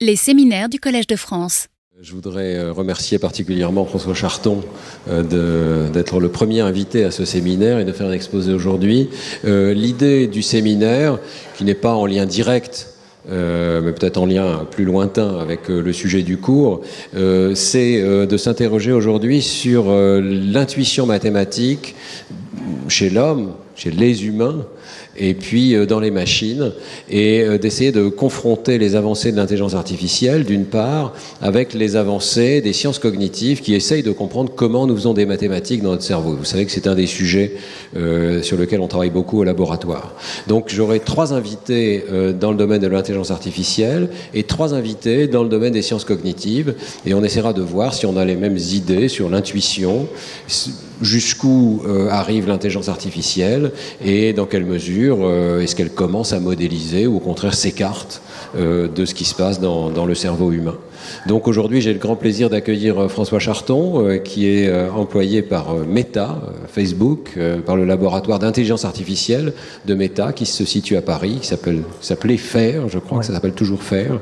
Les séminaires du Collège de France. Je voudrais euh, remercier particulièrement François Charton euh, d'être le premier invité à ce séminaire et de faire un exposé aujourd'hui. Euh, l'idée du séminaire, qui n'est pas en lien direct mais peut-être en lien plus lointain avec le sujet du cours, c'est de s'interroger aujourd'hui sur l'intuition mathématique chez l'homme, chez les humains, et puis euh, dans les machines, et euh, d'essayer de confronter les avancées de l'intelligence artificielle, d'une part, avec les avancées des sciences cognitives qui essayent de comprendre comment nous faisons des mathématiques dans notre cerveau. Vous savez que c'est un des sujets euh, sur lequel on travaille beaucoup au laboratoire. Donc j'aurai trois invités dans le domaine de l'intelligence artificielle et trois invités dans le domaine des sciences cognitives, et on essaiera de voir si on a les mêmes idées sur l'intuition, jusqu'où arrive l'intelligence artificielle et dans quelle mesure euh, est-ce qu'elle commence à modéliser ou au contraire s'écarte euh, de ce qui se passe dans, le cerveau humain. Donc aujourd'hui, j'ai le grand plaisir d'accueillir euh, François Charton, qui est employé par Meta, Facebook, par le laboratoire d'intelligence artificielle de Meta, qui se situe à Paris, qui s'appelait FAIR, je crois que ça s'appelle toujours FAIR,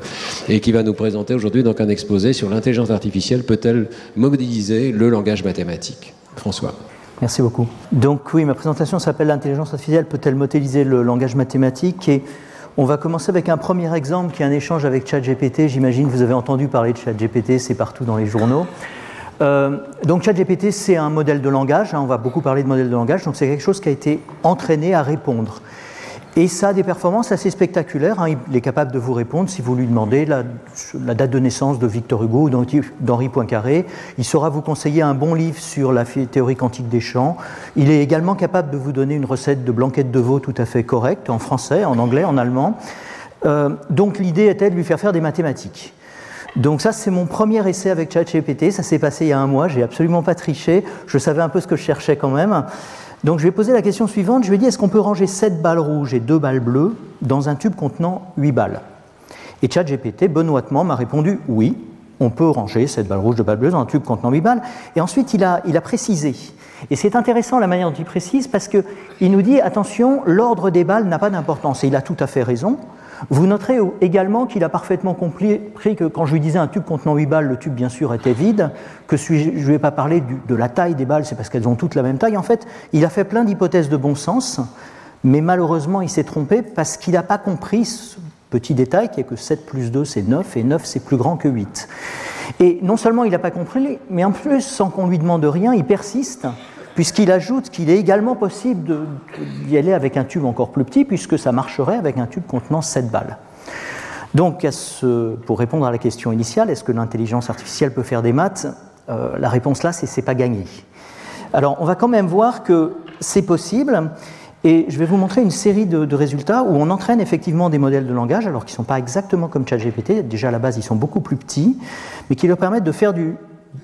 et qui va nous présenter aujourd'hui donc un exposé sur l'intelligence artificielle peut-elle modéliser le langage mathématique. François. Merci beaucoup. Donc oui, ma présentation s'appelle L'intelligence artificielle peut-elle modéliser le langage mathématique Et on va commencer avec un premier exemple qui est un échange avec ChatGPT. J'imagine que vous avez entendu parler de ChatGPT, c'est partout dans les journaux. Euh, donc ChatGPT, c'est un modèle de langage. Hein, on va beaucoup parler de modèle de langage. Donc c'est quelque chose qui a été entraîné à répondre. Et ça a des performances assez spectaculaires. Hein. Il est capable de vous répondre si vous lui demandez la, date de naissance de Victor Hugo ou d'Henri Poincaré. Il saura vous conseiller un bon livre sur la théorie quantique des champs. Il est également capable de vous donner une recette de blanquette de veau tout à fait correcte en français, en anglais, en allemand. Euh, donc l'idée était de lui faire faire des mathématiques. Donc ça, c'est mon premier essai avec ChatGPT. Ça s'est passé il y a un mois. J'ai absolument pas triché. Je savais un peu ce que je cherchais quand même. Donc je vais poser la question suivante, je vais dire est-ce qu'on peut ranger 7 balles rouges et 2 balles bleues dans un tube contenant 8 balles? Et ChatGPT, benoîtement, m'a répondu oui, on peut ranger 7 balles rouges, 2 balles bleues dans un tube contenant 8 balles. Et ensuite, il a, il a précisé. Et c'est intéressant la manière dont il précise parce qu'il nous dit attention, l'ordre des balles n'a pas d'importance. Et il a tout à fait raison. Vous noterez également qu'il a parfaitement compris que quand je lui disais un tube contenant 8 balles, le tube bien sûr était vide, que je ne lui ai pas parlé de la taille des balles, c'est parce qu'elles ont toutes la même taille. En fait, il a fait plein d'hypothèses de bon sens, mais malheureusement il s'est trompé parce qu'il n'a pas compris ce petit détail qui est que 7 plus 2 c'est 9 et 9 c'est plus grand que 8. Et non seulement il n'a pas compris, mais en plus, sans qu'on lui demande rien, il persiste puisqu'il ajoute qu'il est également possible d'y aller avec un tube encore plus petit, puisque ça marcherait avec un tube contenant 7 balles. Donc, pour répondre à la question initiale, est-ce que l'intelligence artificielle peut faire des maths euh, La réponse là, c'est c'est pas gagné. Alors, on va quand même voir que c'est possible. Et je vais vous montrer une série de, résultats où on entraîne effectivement des modèles de langage, alors qu'ils ne sont pas exactement comme ChatGPT, déjà à la base ils sont beaucoup plus petits, mais qui leur permettent de faire du,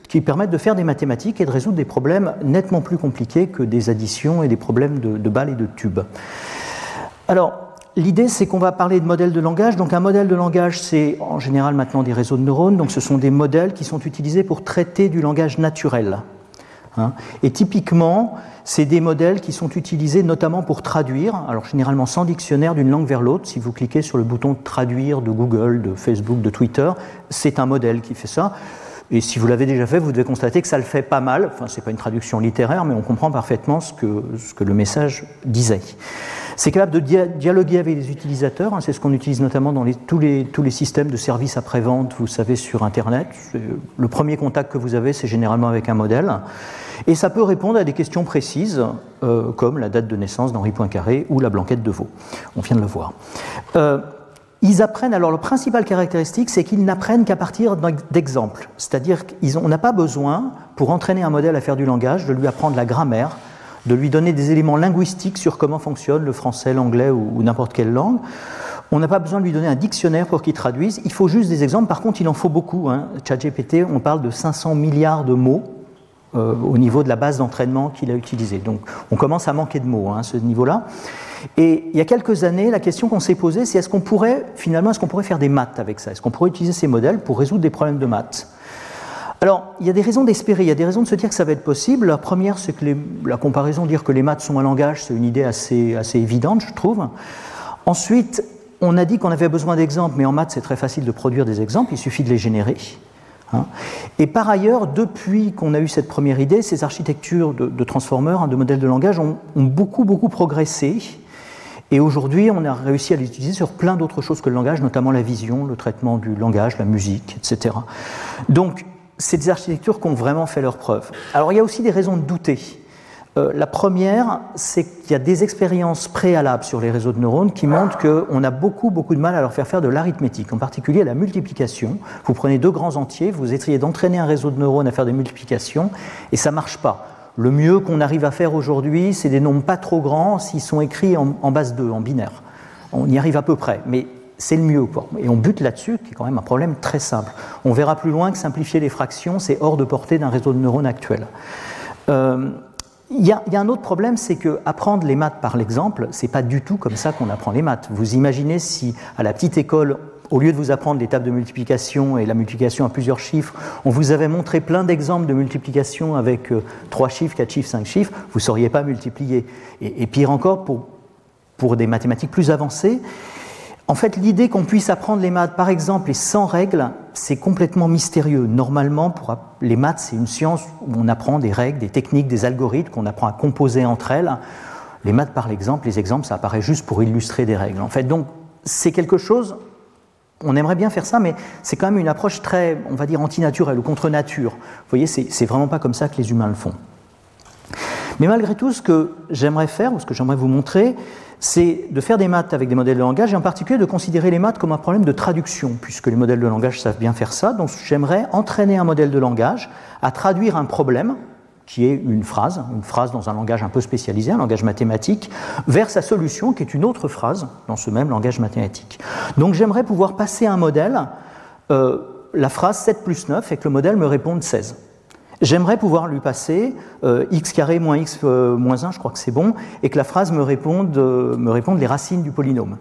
qui permettent de faire des mathématiques et de résoudre des problèmes nettement plus compliqués que des additions et des problèmes de, balles et de tubes. Alors, L'idée, c'est qu'on va parler de modèles de langage. Donc, un modèle de langage, c'est en général maintenant des réseaux de neurones. Donc, ce sont des modèles qui sont utilisés pour traiter du langage naturel. Hein. et typiquement, c'est des modèles qui sont utilisés notamment pour traduire, alors généralement sans dictionnaire d'une langue vers l'autre. Si vous cliquez sur le bouton traduire de Google, de Facebook, de Twitter, c'est un modèle qui fait ça. Et si vous l'avez déjà fait, vous devez constater que ça le fait pas mal. Enfin, ce n'est pas une traduction littéraire, mais on comprend parfaitement ce que, ce que le message disait. C'est capable de dialoguer avec les utilisateurs. Hein. c'est ce qu'on utilise notamment dans tous, les, tous les systèmes de services après-vente, vous savez, sur Internet. Le premier contact que vous avez, c'est généralement avec un modèle. Et ça peut répondre à des questions précises, euh, comme la date de naissance d'Henri Poincaré ou la blanquette de veau. On vient de le voir. Euh, ils apprennent, alors, la principale caractéristique, c'est qu'ils n'apprennent qu'à partir d'exemples. C'est-à-dire qu'on n'a pas besoin, pour entraîner un modèle à faire du langage, de lui apprendre la grammaire, de lui donner des éléments linguistiques sur comment fonctionne le français, l'anglais ou, n'importe quelle langue. On n'a pas besoin de lui donner un dictionnaire pour qu'il traduise. Il faut juste des exemples. Par contre, il en faut beaucoup. Hein. ChatGPT, on parle de 500 milliards de mots euh, au niveau de la base d'entraînement qu'il a utilisée. Donc, on commence à manquer de mots hein, à ce niveau-là. Et il y a quelques années, la question qu'on s'est posée, c'est est-ce qu'on pourrait, finalement, est-ce qu'on pourrait faire des maths avec ça? Est-ce qu'on pourrait utiliser ces modèles pour résoudre des problèmes de maths? Alors, il y a des raisons d'espérer, il y a des raisons de se dire que ça va être possible. La première, c'est que la comparaison, dire que les maths sont un langage, c'est une idée assez, assez évidente, je trouve. Ensuite, on a dit qu'on avait besoin d'exemples, mais en maths, c'est très facile de produire des exemples, il suffit de les générer. Hein. Et par ailleurs, depuis qu'on a eu cette première idée, ces architectures de, transformeurs, hein, de modèles de langage, ont, beaucoup, beaucoup progressé. Et aujourd'hui, on a réussi à les utiliser sur plein d'autres choses que le langage, notamment la vision, le traitement du langage, la musique, etc. Donc, c'est des architectures qui ont vraiment fait leur preuve. Alors, il y a aussi des raisons de douter. Euh, la première, c'est qu'il y a des expériences préalables sur les réseaux de neurones qui montrent qu'on a beaucoup, beaucoup de mal à leur faire faire de l'arithmétique, en particulier la multiplication. Vous prenez deux grands entiers, vous essayez d'entraîner un réseau de neurones à faire des multiplications, et ça ne marche pas. Le mieux qu'on arrive à faire aujourd'hui, c'est des nombres pas trop grands s'ils sont écrits en, base 2, en binaire. On y arrive à peu près, mais c'est le mieux. Et on bute là-dessus, qui est quand même un problème très simple. On verra plus loin que simplifier les fractions, c'est hors de portée d'un réseau de neurones actuel. Euh, il y, a, un autre problème, c'est que apprendre les maths par l'exemple, c'est pas du tout comme ça qu'on apprend les maths. Vous imaginez si à la petite école, au lieu de vous apprendre les tables de multiplication et la multiplication à plusieurs chiffres, on vous avait montré plein d'exemples de multiplication avec euh, trois chiffres, quatre chiffres, cinq chiffres, vous ne sauriez pas multiplier. Et, pire encore, pour, pour des mathématiques plus avancées, en fait, l'idée qu'on puisse apprendre les maths, par exemple, et sans règles, c'est complètement mystérieux. Normalement, pour les maths, c'est une science où on apprend des règles, des techniques, des algorithmes, qu'on apprend à composer entre elles. Les maths, par exemple, les exemples, ça apparaît juste pour illustrer des règles. En fait, donc, c'est quelque chose. On aimerait bien faire ça, mais c'est quand même une approche très, on va dire, antinaturelle ou contre nature. Vous voyez, c'est vraiment pas comme ça que les humains le font. Mais malgré tout, ce que j'aimerais faire, ou ce que j'aimerais vous montrer, c'est de faire des maths avec des modèles de langage et en particulier de considérer les maths comme un problème de traduction, puisque les modèles de langage savent bien faire ça. Donc j'aimerais entraîner un modèle de langage à traduire un problème, qui est une phrase, une phrase dans un langage un peu spécialisé, un langage mathématique, vers sa solution, qui est une autre phrase dans ce même langage mathématique. Donc j'aimerais pouvoir passer un modèle, euh, la phrase 7 plus 9, et que le modèle me réponde 16. J'aimerais pouvoir lui passer euh, x carré moins x euh, moins 1, je crois que c'est bon, et que la phrase me réponde, euh, les racines du polynôme.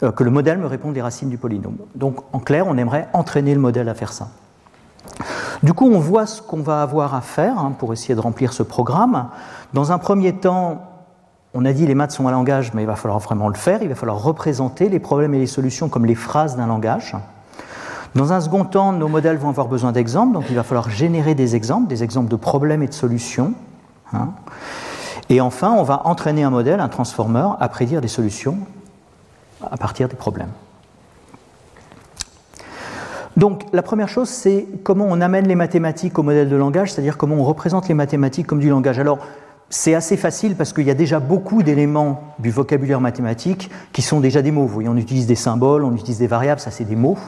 que le modèle me réponde les racines du polynôme. Donc en clair, on aimerait entraîner le modèle à faire ça. Du coup, on voit ce qu'on va avoir à faire hein, pour essayer de remplir ce programme. Dans un premier temps, on a dit les maths sont un langage, mais il va falloir vraiment le faire. Il va falloir représenter les problèmes et les solutions comme les phrases d'un langage. Dans un second temps, nos modèles vont avoir besoin d'exemples, donc il va falloir générer des exemples, des exemples de problèmes et de solutions. Hein. Et enfin, on va entraîner un modèle, un transformer, à prédire des solutions à partir des problèmes. Donc la première chose, c'est comment on amène les mathématiques au modèle de langage, c'est-à-dire comment on représente les mathématiques comme du langage. Alors c'est assez facile parce qu'il y a déjà beaucoup d'éléments du vocabulaire mathématique qui sont déjà des mots. Vous voyez, on utilise des symboles, on utilise des variables, ça c'est des mots.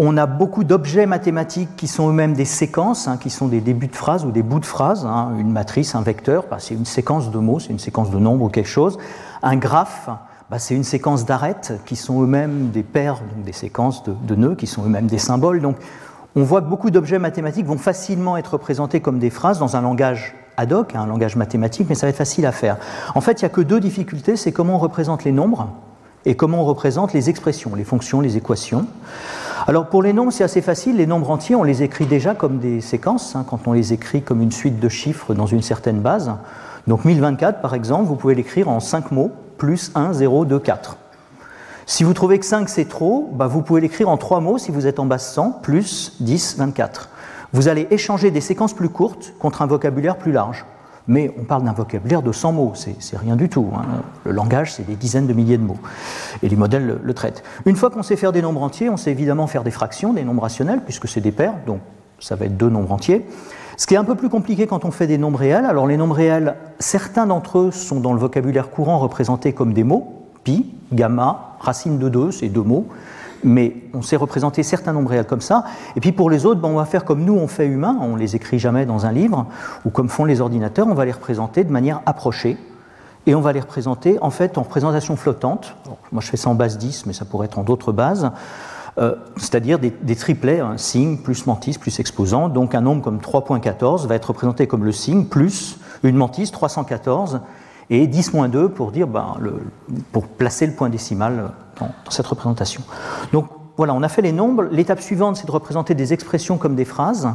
On a beaucoup d'objets mathématiques qui sont eux-mêmes des séquences, hein, qui sont des débuts de phrases ou des bouts de phrases. Hein. Une matrice, un vecteur, bah, c'est une séquence de mots, c'est une séquence de nombres ou quelque chose. Un graphe, bah, c'est une séquence d'arêtes qui sont eux-mêmes des paires, des séquences de, nœuds qui sont eux-mêmes des symboles. Donc on voit que beaucoup d'objets mathématiques vont facilement être représentés comme des phrases dans un langage ad hoc, un langage mathématique, mais ça va être facile à faire. En fait, il n'y a que deux difficultés, c'est comment on représente les nombres et comment on représente les expressions, les fonctions, les équations. Alors pour les nombres, c'est assez facile. Les nombres entiers, on les écrit déjà comme des séquences, hein, quand on les écrit comme une suite de chiffres dans une certaine base. Donc 1024, par exemple, vous pouvez l'écrire en 5 mots, plus 1, 0, 2, 4. Si vous trouvez que 5 c'est trop, bah, vous pouvez l'écrire en 3 mots si vous êtes en base 100, plus 10, 24. Vous allez échanger des séquences plus courtes contre un vocabulaire plus large mais on parle d'un vocabulaire de 100 mots, c'est rien du tout. Hein. Le langage, c'est des dizaines de milliers de mots, et les modèles le, traitent. Une fois qu'on sait faire des nombres entiers, on sait évidemment faire des fractions, des nombres rationnels, puisque c'est des paires, donc ça va être deux nombres entiers. Ce qui est un peu plus compliqué quand on fait des nombres réels, alors les nombres réels, certains d'entre eux sont dans le vocabulaire courant représentés comme des mots, pi, gamma, racine de 2, c'est deux mots mais on sait représenter certains nombres réels comme ça. Et puis pour les autres, ben, on va faire comme nous on fait humains, on les écrit jamais dans un livre, ou comme font les ordinateurs, on va les représenter de manière approchée. Et on va les représenter en fait en représentation flottante. moi je fais ça en base 10, mais ça pourrait être en d'autres bases. Euh, c'est-à-dire des, triplets, un signe plus mantis plus exposant. Donc un nombre comme 3.14 va être représenté comme le signe plus une mantis 314 et 10-2 pour dire ben, pour placer le point décimal dans, cette représentation. Donc voilà, on a fait les nombres. L'étape suivante, c'est de représenter des expressions comme des phrases.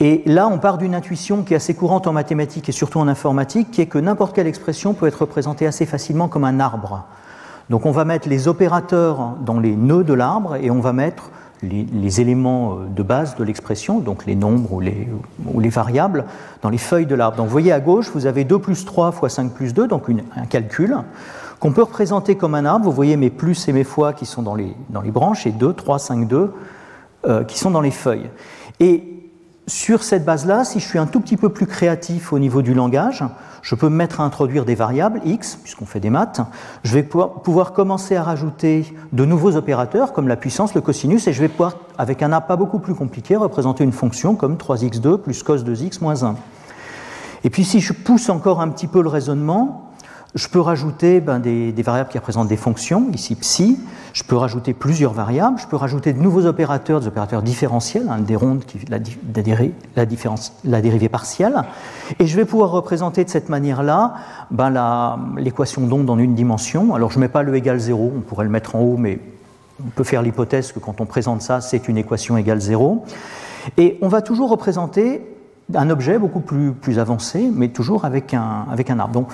Et là, on part d'une intuition qui est assez courante en mathématiques et surtout en informatique, qui est que n'importe quelle expression peut être représentée assez facilement comme un arbre. Donc on va mettre les opérateurs dans les nœuds de l'arbre et on va mettre les, éléments euh, de base de l'expression, donc les nombres ou les, ou les, variables, dans les feuilles de l'arbre. Donc vous voyez à gauche, vous avez 2 plus 3 fois 5 plus 2, donc un calcul qu'on peut représenter comme un arbre. Vous voyez mes plus et mes fois qui sont dans les, dans les branches et 2, 3, 5, 2 qui sont dans les feuilles. Et sur cette base-là, si je suis un tout petit peu plus créatif au niveau du langage, je peux me mettre à introduire des variables x, puisqu'on fait des maths. Je vais pouvoir, commencer à rajouter de nouveaux opérateurs comme la puissance, le cosinus, et je vais pouvoir, avec un A pas beaucoup plus compliqué, représenter une fonction comme 3x2 plus cos 2x moins 1. Et puis si je pousse encore un petit peu le raisonnement, je peux rajouter ben, des, variables qui représentent des fonctions, ici psi. Je peux rajouter plusieurs variables. Je peux rajouter de nouveaux opérateurs, des opérateurs différentiels, hein, des rondes, qui, la, la, la, dérivée partielle. Et je vais pouvoir représenter de cette manière-là ben, l'équation d'onde en une dimension. Alors je ne mets pas le égal 0, on pourrait le mettre en haut, mais on peut faire l'hypothèse que quand on présente ça, c'est une équation égale 0. Et on va toujours représenter un objet beaucoup plus, avancé, mais toujours avec un, arbre.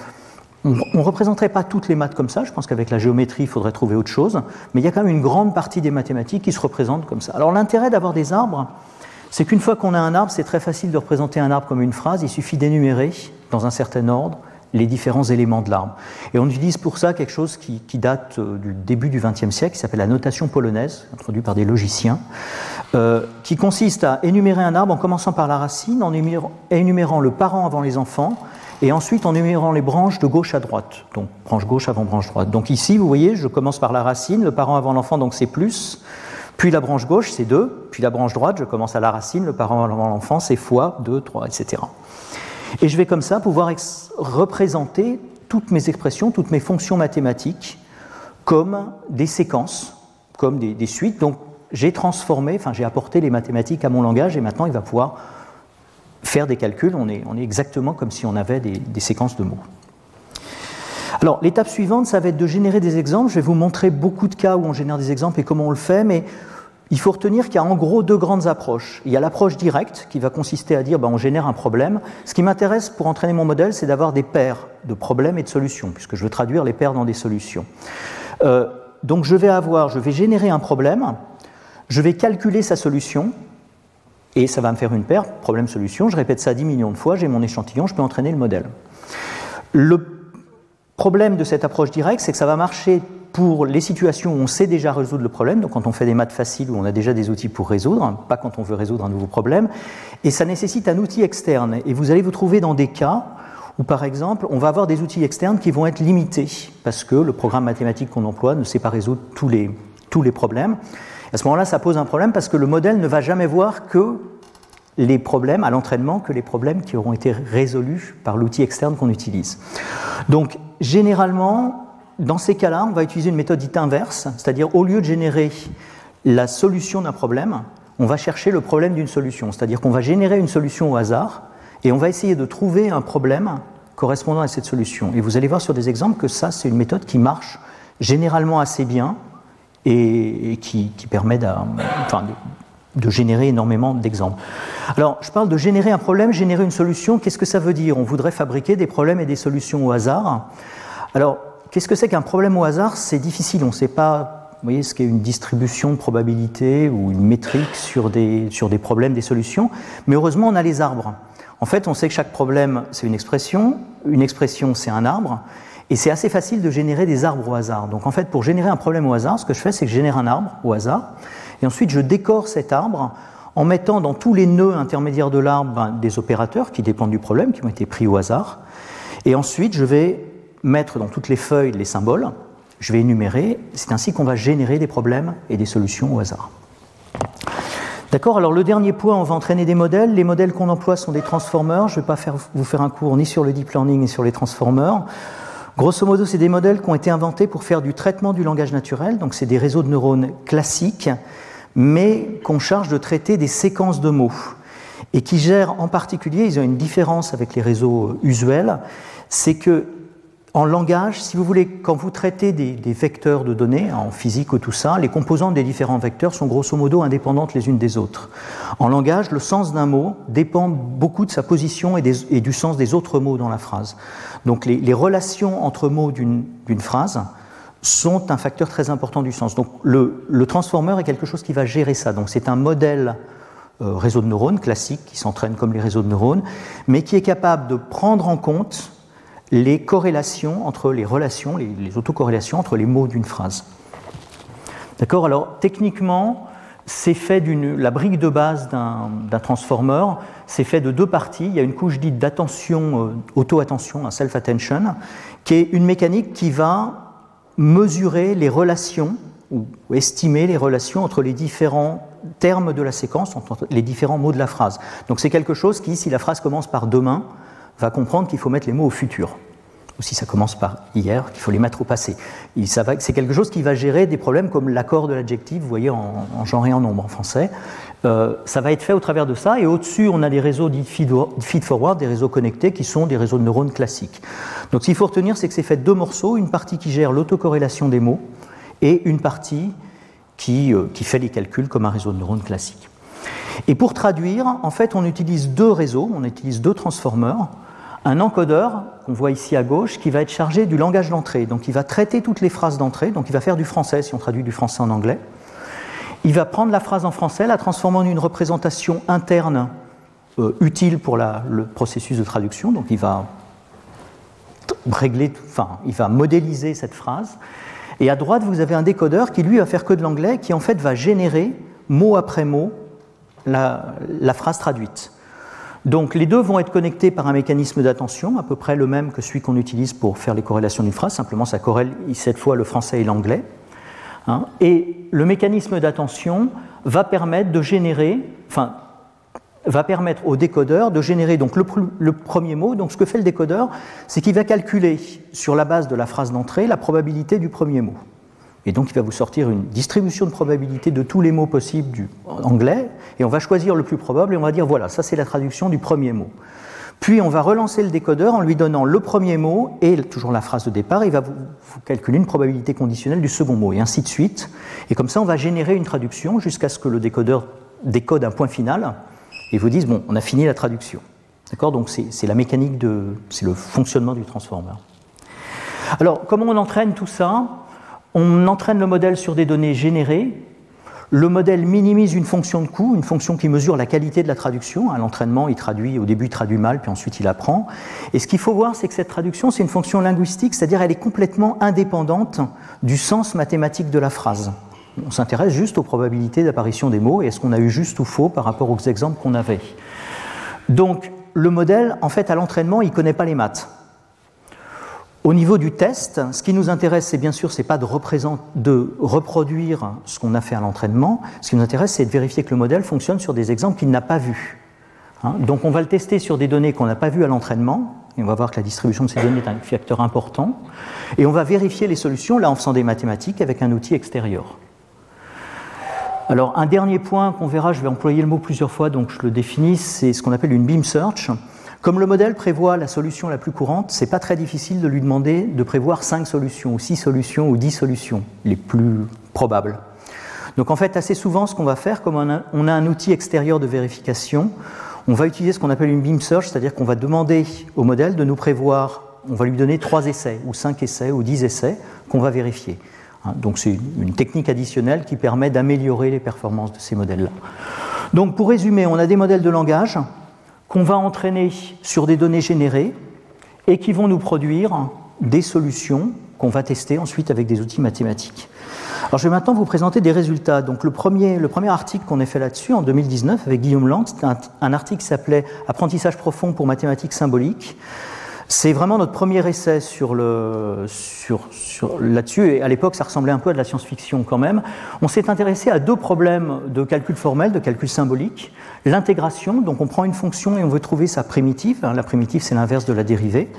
On ne représenterait pas toutes les maths comme ça, je pense qu'avec la géométrie, il faudrait trouver autre chose, mais il y a quand même une grande partie des mathématiques qui se représentent comme ça. Alors l'intérêt d'avoir des arbres, c'est qu'une fois qu'on a un arbre, c'est très facile de représenter un arbre comme une phrase, il suffit d'énumérer dans un certain ordre les différents éléments de l'arbre. Et on utilise pour ça quelque chose qui, date euh, du début du XXe siècle, qui s'appelle la notation polonaise, introduite par des logiciens, euh, qui consiste à énumérer un arbre en commençant par la racine, en énumérant le parent avant les enfants, et ensuite en numérant les branches de gauche à droite. Donc branche gauche avant branche droite. Donc ici, vous voyez, je commence par la racine, le parent avant l'enfant, donc c'est plus. Puis la branche gauche, c'est 2. Puis la branche droite, je commence à la racine, le parent avant l'enfant, c'est fois, 2, 3, etc. Et je vais comme ça pouvoir représenter toutes mes expressions, toutes mes fonctions mathématiques comme des séquences, comme des, des suites. Donc j'ai transformé, enfin j'ai apporté les mathématiques à mon langage et maintenant il va pouvoir faire des calculs, on est, exactement comme si on avait des, séquences de mots. Alors, l'étape suivante, ça va être de générer des exemples. Je vais vous montrer beaucoup de cas où on génère des exemples et comment on le fait, mais il faut retenir qu'il y a en gros deux grandes approches. Il y a l'approche directe qui va consister à dire ben, on génère un problème. Ce qui m'intéresse pour entraîner mon modèle, c'est d'avoir des paires de problèmes et de solutions, puisque je veux traduire les paires dans des solutions. Euh, donc je vais avoir, je vais générer un problème, je vais calculer sa solution, et ça va me faire une paire, problème-solution. Je répète ça 10 millions de fois, j'ai mon échantillon, je peux entraîner le modèle. Le problème de cette approche directe, c'est que ça va marcher pour les situations où on sait déjà résoudre le problème, donc quand on fait des maths faciles, où on a déjà des outils pour résoudre, pas quand on veut résoudre un nouveau problème, et ça nécessite un outil externe. Et vous allez vous trouver dans des cas où, par exemple, on va avoir des outils externes qui vont être limités, parce que le programme mathématique qu'on emploie ne sait pas résoudre tous les, tous les problèmes. À ce moment-là, ça pose un problème parce que le modèle ne va jamais voir que les problèmes à l'entraînement, que les problèmes qui auront été résolus par l'outil externe qu'on utilise. Donc, généralement, dans ces cas-là, on va utiliser une méthode dite inverse, c'est-à-dire au lieu de générer la solution d'un problème, on va chercher le problème d'une solution, c'est-à-dire qu'on va générer une solution au hasard et on va essayer de trouver un problème correspondant à cette solution. Et vous allez voir sur des exemples que ça, c'est une méthode qui marche généralement assez bien et, qui, permet de, générer énormément d'exemples. Alors, je parle de générer un problème, générer une solution. Qu'est-ce que ça veut dire? On voudrait fabriquer des problèmes et des solutions au hasard. Alors, qu'est-ce que c'est qu'un problème au hasard? C'est difficile. On ne sait pas, voyez, ce qu'est une distribution de probabilité ou une métrique sur des, sur des problèmes, des solutions. Mais heureusement, on a les arbres. En fait, on sait que chaque problème, c'est une expression. Une expression, c'est un arbre. Et c'est assez facile de générer des arbres au hasard. Donc en fait, pour générer un problème au hasard, ce que je fais, c'est que je génère un arbre au hasard, et ensuite je décore cet arbre en mettant dans tous les nœuds intermédiaires de l'arbre ben, des opérateurs qui dépendent du problème, qui ont été pris au hasard. Et ensuite, je vais mettre dans toutes les feuilles les symboles, je vais énumérer. C'est ainsi qu'on va générer des problèmes et des solutions au hasard. D'accord Alors le dernier point, on va entraîner des modèles. Les modèles qu'on emploie sont des transformers. Je ne vais pas vous faire un cours ni sur le deep learning ni sur les transformers. Grosso modo, c'est des modèles qui ont été inventés pour faire du traitement du langage naturel, donc c'est des réseaux de neurones classiques, mais qu'on charge de traiter des séquences de mots, et qui gèrent en particulier, ils ont une différence avec les réseaux usuels, c'est que en langage, si vous voulez, quand vous traitez des, vecteurs de données, en physique ou tout ça, les composantes des différents vecteurs sont grosso modo indépendantes les unes des autres. En langage, le sens d'un mot dépend beaucoup de sa position et, du sens des autres mots dans la phrase. Donc les, relations entre mots d'une phrase sont un facteur très important du sens. Donc le, le transformer est quelque chose qui va gérer ça. Donc c'est un modèle euh, réseau de neurones classique qui s'entraîne comme les réseaux de neurones, mais qui est capable de prendre en compte les corrélations entre les relations, les, autocorrélations entre les mots d'une phrase. D'accord Alors techniquement, c'est fait d'une la brique de base d'un transformer, c'est fait de deux parties. Il y a une couche dite d'attention, euh, auto-attention, un self-attention, qui est une mécanique qui va mesurer les relations ou estimer les relations entre les différents termes de la séquence, entre les différents mots de la phrase. Donc c'est quelque chose qui, si la phrase commence par demain, va comprendre qu'il faut mettre les mots au futur. Ou si ça commence par hier, qu'il faut les mettre au passé. C'est quelque chose qui va gérer des problèmes comme l'accord de l'adjectif, vous voyez, en, genre et en nombre en français. Euh, ça va être fait au travers de ça, et au-dessus, on a des réseaux dits feed-forward, des réseaux connectés, qui sont des réseaux de neurones classiques. Donc ce qu'il faut retenir, c'est que c'est fait de deux morceaux, une partie qui gère l'autocorrélation des mots, et une partie qui, euh, qui fait les calculs comme un réseau de neurones classique. Et pour traduire, en fait, on utilise deux réseaux, on utilise deux transformers. Un encodeur, qu'on voit ici à gauche, qui va être chargé du langage d'entrée. Donc il va traiter toutes les phrases d'entrée, donc il va faire du français si on traduit du français en anglais. Il va prendre la phrase en français, la transformer en une représentation interne euh, utile pour le processus de traduction. Donc il va régler, enfin, il va modéliser cette phrase. Et à droite, vous avez un décodeur qui lui va faire que de l'anglais, qui en fait va générer mot après mot la, phrase traduite. Donc les deux vont être connectés par un mécanisme d'attention, à peu près le même que celui qu'on utilise pour faire les corrélations d'une phrase, simplement ça corrèle cette fois le français et l'anglais. Hein. et le mécanisme d'attention va permettre de générer, enfin, va permettre au décodeur de générer donc le, premier mot. Donc ce que fait le décodeur, c'est qu'il va calculer sur la base de la phrase d'entrée la probabilité du premier mot. Et donc il va vous sortir une distribution de probabilité de tous les mots possibles du anglais, et on va choisir le plus probable et on va dire voilà, ça c'est la traduction du premier mot. Puis on va relancer le décodeur en lui donnant le premier mot et toujours la phrase de départ, il va vous, vous calculer une probabilité conditionnelle du second mot, et ainsi de suite. Et comme ça, on va générer une traduction jusqu'à ce que le décodeur décode un point final et vous disent bon, on a fini la traduction. D'accord? Donc c'est la mécanique de, c'est le fonctionnement du transformer. Alors comment on entraîne tout ça? On entraîne le modèle sur des données générées. Le modèle minimise une fonction de coût, une fonction qui mesure la qualité de la traduction. À l'entraînement, il traduit, au début, il traduit mal, puis ensuite il apprend. Et ce qu'il faut voir, c'est que cette traduction, c'est une fonction linguistique, c'est-à-dire elle est complètement indépendante du sens mathématique de la phrase. On s'intéresse juste aux probabilités d'apparition des mots et est-ce qu'on a eu juste ou faux par rapport aux exemples qu'on avait. Donc le modèle, en fait, à l'entraînement, il ne connaît pas les maths. Au niveau du test, ce qui nous intéresse, c'est bien sûr, c'est pas de, reproduire ce qu'on a fait à l'entraînement. Ce qui nous intéresse, c'est de vérifier que le modèle fonctionne sur des exemples qu'il n'a pas vus. Hein Donc, on va le tester sur des données qu'on n'a pas vues à l'entraînement. Et on va voir que la distribution de ces données est un facteur important. Et on va vérifier les solutions, là, en faisant des mathématiques avec un outil extérieur. Alors un dernier point qu'on verra, je vais employer le mot plusieurs fois, donc je le définis, c'est ce qu'on appelle une beam search. Comme le modèle prévoit la solution la plus courante, c'est pas très difficile de lui demander de prévoir 5 solutions, ou 6 solutions, ou 10 solutions, les plus probables. Donc en fait, assez souvent, ce qu'on va faire, comme on a, on a un outil extérieur de vérification, on va utiliser ce qu'on appelle une beam search, c'est-à-dire qu'on va demander au modèle de nous prévoir, on va lui donner 3 essais, ou 5 essais, ou 10 essais qu'on va vérifier. Hein, donc c'est une technique additionnelle qui permet d'améliorer les performances de ces modèles-là. Donc pour résumer, on a des modèles de langage qu'on va entraîner sur des données générées et qui vont nous produire des solutions qu'on va tester ensuite avec des outils mathématiques. Alors je vais maintenant vous présenter des résultats. Donc le premier, le premier article qu'on a fait là-dessus en 2019 avec Guillaume Land, un, un, article qui s'appelait Apprentissage profond pour mathématiques symboliques. C'est vraiment notre premier essai sur là-dessus, et à l'époque ça ressemblait un peu à de la science-fiction quand même. On s'est intéressé à deux problèmes de calcul formel, de calcul symbolique. L'intégration, donc on prend une fonction et on veut trouver sa primitive. La primitive c'est l'inverse de la dérivée.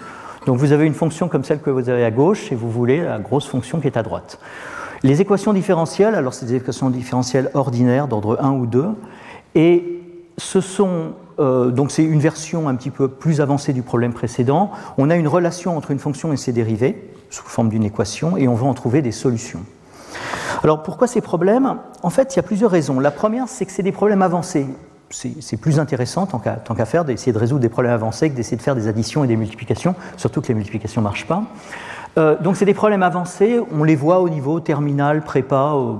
Donc vous avez une fonction comme celle que vous avez à gauche et vous voulez la grosse fonction qui est à droite. Les équations différentielles, alors c'est des équations différentielles ordinaires d'ordre 1 ou 2, et ce sont euh, donc c'est une version un petit peu plus avancée du problème précédent. On a une relation entre une fonction et ses dérivés, sous forme d'une équation, et on va en trouver des solutions. Alors pourquoi ces problèmes? En fait, il y a plusieurs raisons. La première, c'est que c'est des problèmes avancés. C'est plus intéressant, tant qu'à faire, d'essayer de résoudre des problèmes avancés que d'essayer de faire des additions et des multiplications, surtout que les multiplications ne marchent pas. Euh, donc c'est des problèmes avancés, on les voit au niveau terminal, prépa, euh,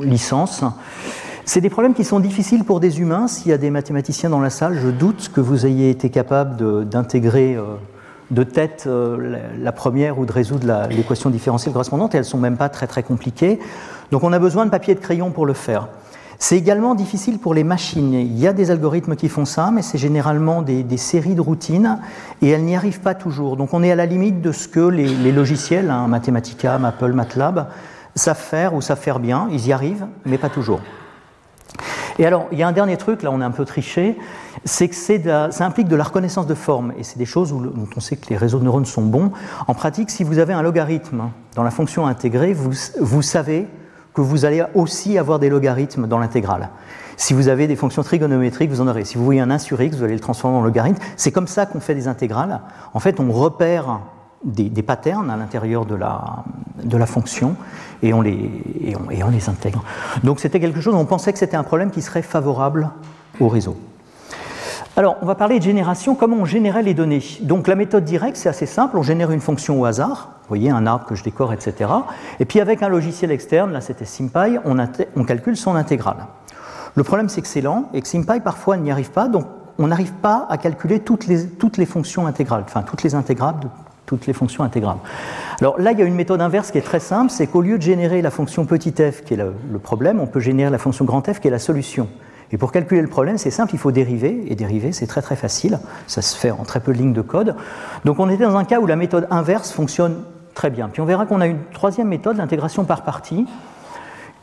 licence. C'est des problèmes qui sont difficiles pour des humains. S'il y a des mathématiciens dans la salle, je doute que vous ayez été capable d'intégrer euh, de, tête la première ou de résoudre l'équation différentielle correspondante, et elles ne sont même pas très très compliquées. Donc on a besoin de papier et de crayon pour le faire. C'est également difficile pour les machines. Il y a des algorithmes qui font ça, mais c'est généralement des, séries de routines et elles n'y arrivent pas toujours. Donc on est à la limite de ce que les, logiciels, hein, Mathematica, Maple, MATLAB, savent faire ou savent faire bien. Ils y arrivent, mais pas toujours. Et alors, il y a un dernier truc, là on a un peu triché, c'est que ça implique de la reconnaissance de forme, et c'est des choses où, dont on sait que les réseaux de neurones sont bons. En pratique, si vous avez un logarithme dans la fonction intégrée, vous, savez que vous allez aussi avoir des logarithmes dans l'intégrale. Si vous avez des fonctions trigonométriques, vous en aurez. Si vous voyez un 1 sur x, vous allez le transformer en logarithme. C'est comme ça qu'on fait des intégrales. En fait, on repère des, patterns à l'intérieur de de la fonction et on, les, intègre. Donc c'était quelque chose, on pensait que c'était un problème qui serait favorable au réseau. Alors, on va parler de génération, comment on générait les données. Donc la méthode directe, c'est assez simple, on génère une fonction au hasard, vous voyez, un arbre que je décore, etc. Et puis avec un logiciel externe, là c'était SymPy, on, calcule son intégrale. Le problème c'est que c'est lent et que SymPy parfois n'y arrive pas, donc on n'arrive pas à calculer toutes les, toutes les fonctions intégrales, enfin toutes les intégrales de toutes les fonctions intégrales. Alors là, il y a une méthode inverse qui est très simple, c'est qu'au lieu de générer la fonction petit f, qui est le problème, on peut générer la fonction grand f, qui est la solution. Et pour calculer le problème, c'est simple, il faut dériver, et dériver, c'est très très facile, ça se fait en très peu de lignes de code. Donc on était dans un cas où la méthode inverse fonctionne très bien. Puis on verra qu'on a une troisième méthode, l'intégration par partie,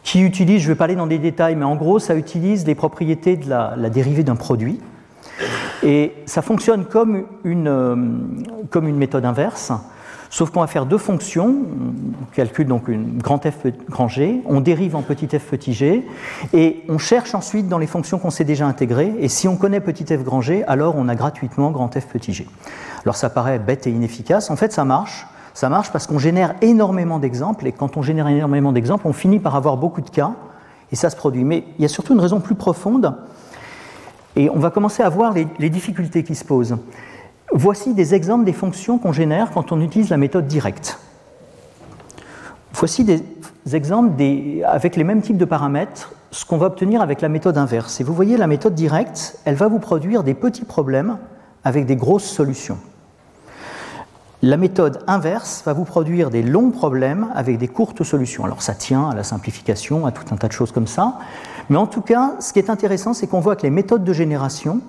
qui utilise, je ne vais pas aller dans des détails, mais en gros, ça utilise les propriétés de la, dérivée d'un produit. Et ça fonctionne comme une, euh, comme une méthode inverse. Sauf qu'on va faire deux fonctions, on calcule donc une grand f grand g, on dérive en petit f petit g, et on cherche ensuite dans les fonctions qu'on sait déjà intégrées, et si on connaît petit f grand g, alors on a gratuitement grand f petit g. Alors ça paraît bête et inefficace, en fait ça marche, ça marche parce qu'on génère énormément d'exemples, et quand on génère énormément d'exemples, on finit par avoir beaucoup de cas, et ça se produit. Mais il y a surtout une raison plus profonde, et on va commencer à voir les, difficultés qui se posent. Voici des exemples des fonctions qu'on génère quand on utilise la méthode directe. Voici des exemples avec les mêmes types de paramètres, ce qu'on va obtenir avec la méthode inverse. Et vous voyez, la méthode directe, elle va vous produire des petits problèmes avec des grosses solutions. La méthode inverse va vous produire des longs problèmes avec des courtes solutions. Alors ça tient à la simplification, à tout un tas de choses comme ça. Mais en tout cas, ce qui est intéressant, c'est qu'on voit que les méthodes de génération,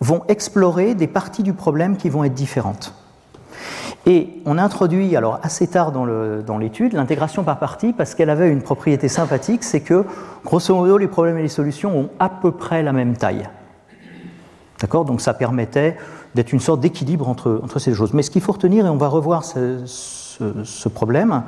vont explorer des parties du problème qui vont être différentes. Et on a introduit, alors assez tard dans l'étude, l'intégration par partie parce qu'elle avait une propriété sympathique, c'est que, grosso modo, les problèmes et les solutions ont à peu près la même taille. D'accord? Donc ça permettait d'être une sorte d'équilibre entre, entre, ces choses. Mais ce qu'il faut retenir, et on va revoir ce problème,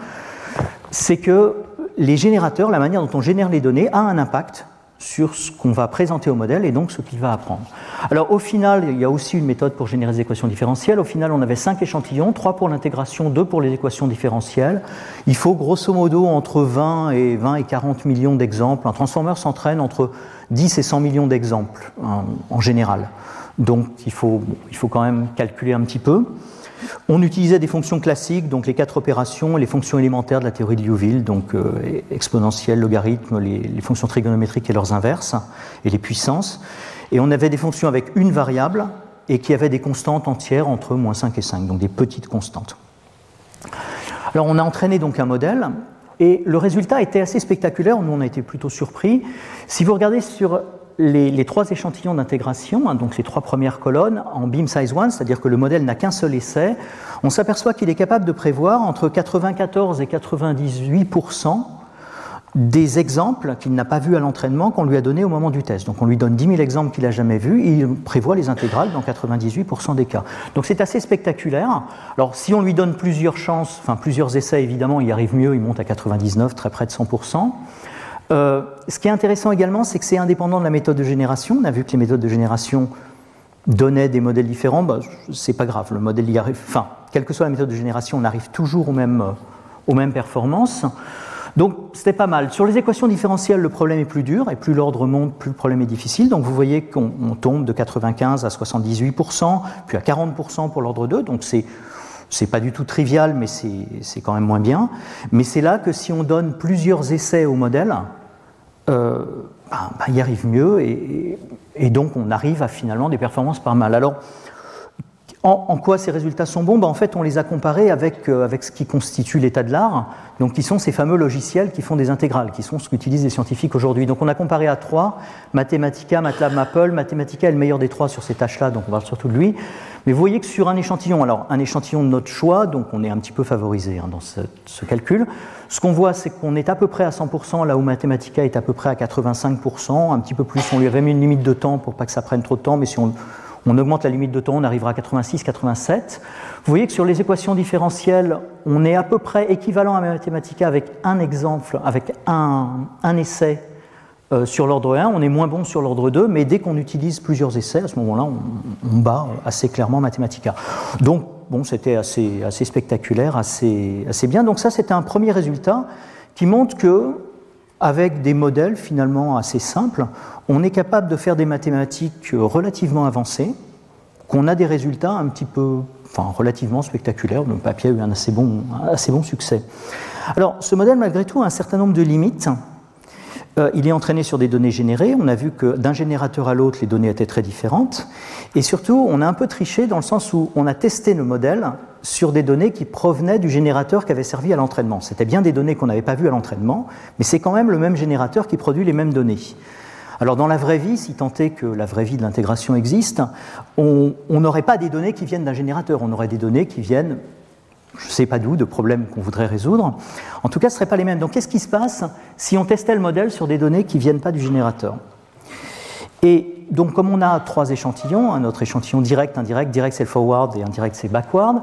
c'est que les générateurs, la manière dont on génère les données, a un impact sur ce qu'on va présenter au modèle et donc ce qu'il va apprendre. Alors au final, il y a aussi une méthode pour générer des équations différentielles. Au final, on avait 5 échantillons, 3 pour l'intégration, 2 pour les équations différentielles. Il faut grosso modo entre 20 et 20 et 40 millions d'exemples. Un transformer s'entraîne entre 10 et 100 millions d'exemples en, général. Donc il faut, il faut quand même calculer un petit peu. On utilisait des fonctions classiques, donc les quatre opérations, les fonctions élémentaires de la théorie de Liouville, donc euh, exponentielle, logarithme, les, fonctions trigonométriques et leurs inverses, et les puissances. Et on avait des fonctions avec une variable et qui avaient des constantes entières entre moins 5 et 5, donc des petites constantes. Alors on a entraîné donc un modèle et le résultat était assez spectaculaire, nous on a été plutôt surpris. Si vous regardez sur les, trois échantillons d'intégration, hein, donc ces trois premières colonnes, en beam size 1, c'est-à-dire que le modèle n'a qu'un seul essai, on s'aperçoit qu'il est capable de prévoir entre 94 et 98 des exemples qu'il n'a pas vus à l'entraînement qu'on lui a donnés au moment du test. Donc on lui donne 10 000 exemples qu'il n'a jamais vus, il prévoit les intégrales dans 98% des cas. Donc c'est assez spectaculaire. Alors si on lui donne plusieurs chances, enfin plusieurs essais évidemment, il arrive mieux, il monte à 99, très près de 100%. Euh, ce qui est intéressant également, c'est que c'est indépendant de la méthode de génération. On a vu que les méthodes de génération donnaient des modèles différents. Bah, c'est pas grave, le modèle y quelle que soit la méthode de génération, on arrive toujours aux mêmes, euh, aux mêmes performances. Donc c'était pas mal. Sur les équations différentielles, le problème est plus dur, et plus l'ordre monte, plus le problème est difficile. Donc vous voyez qu'on tombe de 95 à 78%, puis à 40% pour l'ordre 2. Donc c'est c'est pas du tout trivial, mais c'est quand même moins bien. Mais c'est là que si on donne plusieurs essais au modèle, euh, ben, ben, il arrive mieux et, et, donc on arrive à finalement des performances pas mal. Alors, en, quoi ces résultats sont bons? Ben, En fait, on les a comparés avec, euh, avec ce qui constitue l'état de l'art, donc qui sont ces fameux logiciels qui font des intégrales, qui sont ce qu'utilisent les scientifiques aujourd'hui. Donc on a comparé à trois, Mathematica, MATLAB, Maple. Mathematica est le meilleur des trois sur ces tâches-là, donc on parle surtout de lui. Mais vous voyez que sur un échantillon, alors un échantillon de notre choix, donc on est un petit peu favorisé hein, dans ce, calcul, ce qu'on voit c'est qu'on est à peu près à 100%, là où Mathematica est à peu près à 85%, un petit peu plus, on lui avait mis une limite de temps pour pas que ça prenne trop de temps, mais si on augmente la limite de temps, on arrivera à 86, 87. Vous voyez que sur les équations différentielles, on est à peu près équivalent à Mathematica avec un exemple, avec un, essai euh, sur l'ordre 1, on est moins bon sur l'ordre 2, mais dès qu'on utilise plusieurs essais, à ce moment-là, on, bat assez clairement Mathematica. Donc, bon, c'était assez, assez, spectaculaire, assez, assez bien. Donc ça, c'était un premier résultat qui montre que avec des modèles finalement assez simples, on est capable de faire des mathématiques relativement avancées, qu'on a des résultats un petit peu, enfin relativement spectaculaires. Le papier a eu un assez bon, assez bon succès. Alors, ce modèle, malgré tout, a un certain nombre de limites. Euh, il est entraîné sur des données générées. On a vu que d'un générateur à l'autre, les données étaient très différentes. Et surtout, on a un peu triché dans le sens où on a testé nos modèles sur des données qui provenaient du générateur qui avait servi à l'entraînement. C'était bien des données qu'on n'avait pas vues à l'entraînement, mais c'est quand même le même générateur qui produit les mêmes données. Alors dans la vraie vie, si tant est que la vraie vie de l'intégration existe, on n'aurait pas des données qui viennent d'un générateur, on aurait des données qui viennent, je ne sais pas d'où, de problèmes qu'on voudrait résoudre. En tout cas, ce ne seraient pas les mêmes. Donc qu'est-ce qui se passe si on testait le modèle sur des données qui ne viennent pas du générateur? Et donc comme on a trois échantillons, un autre échantillon direct, indirect, direct c'est le forward et indirect c'est backward,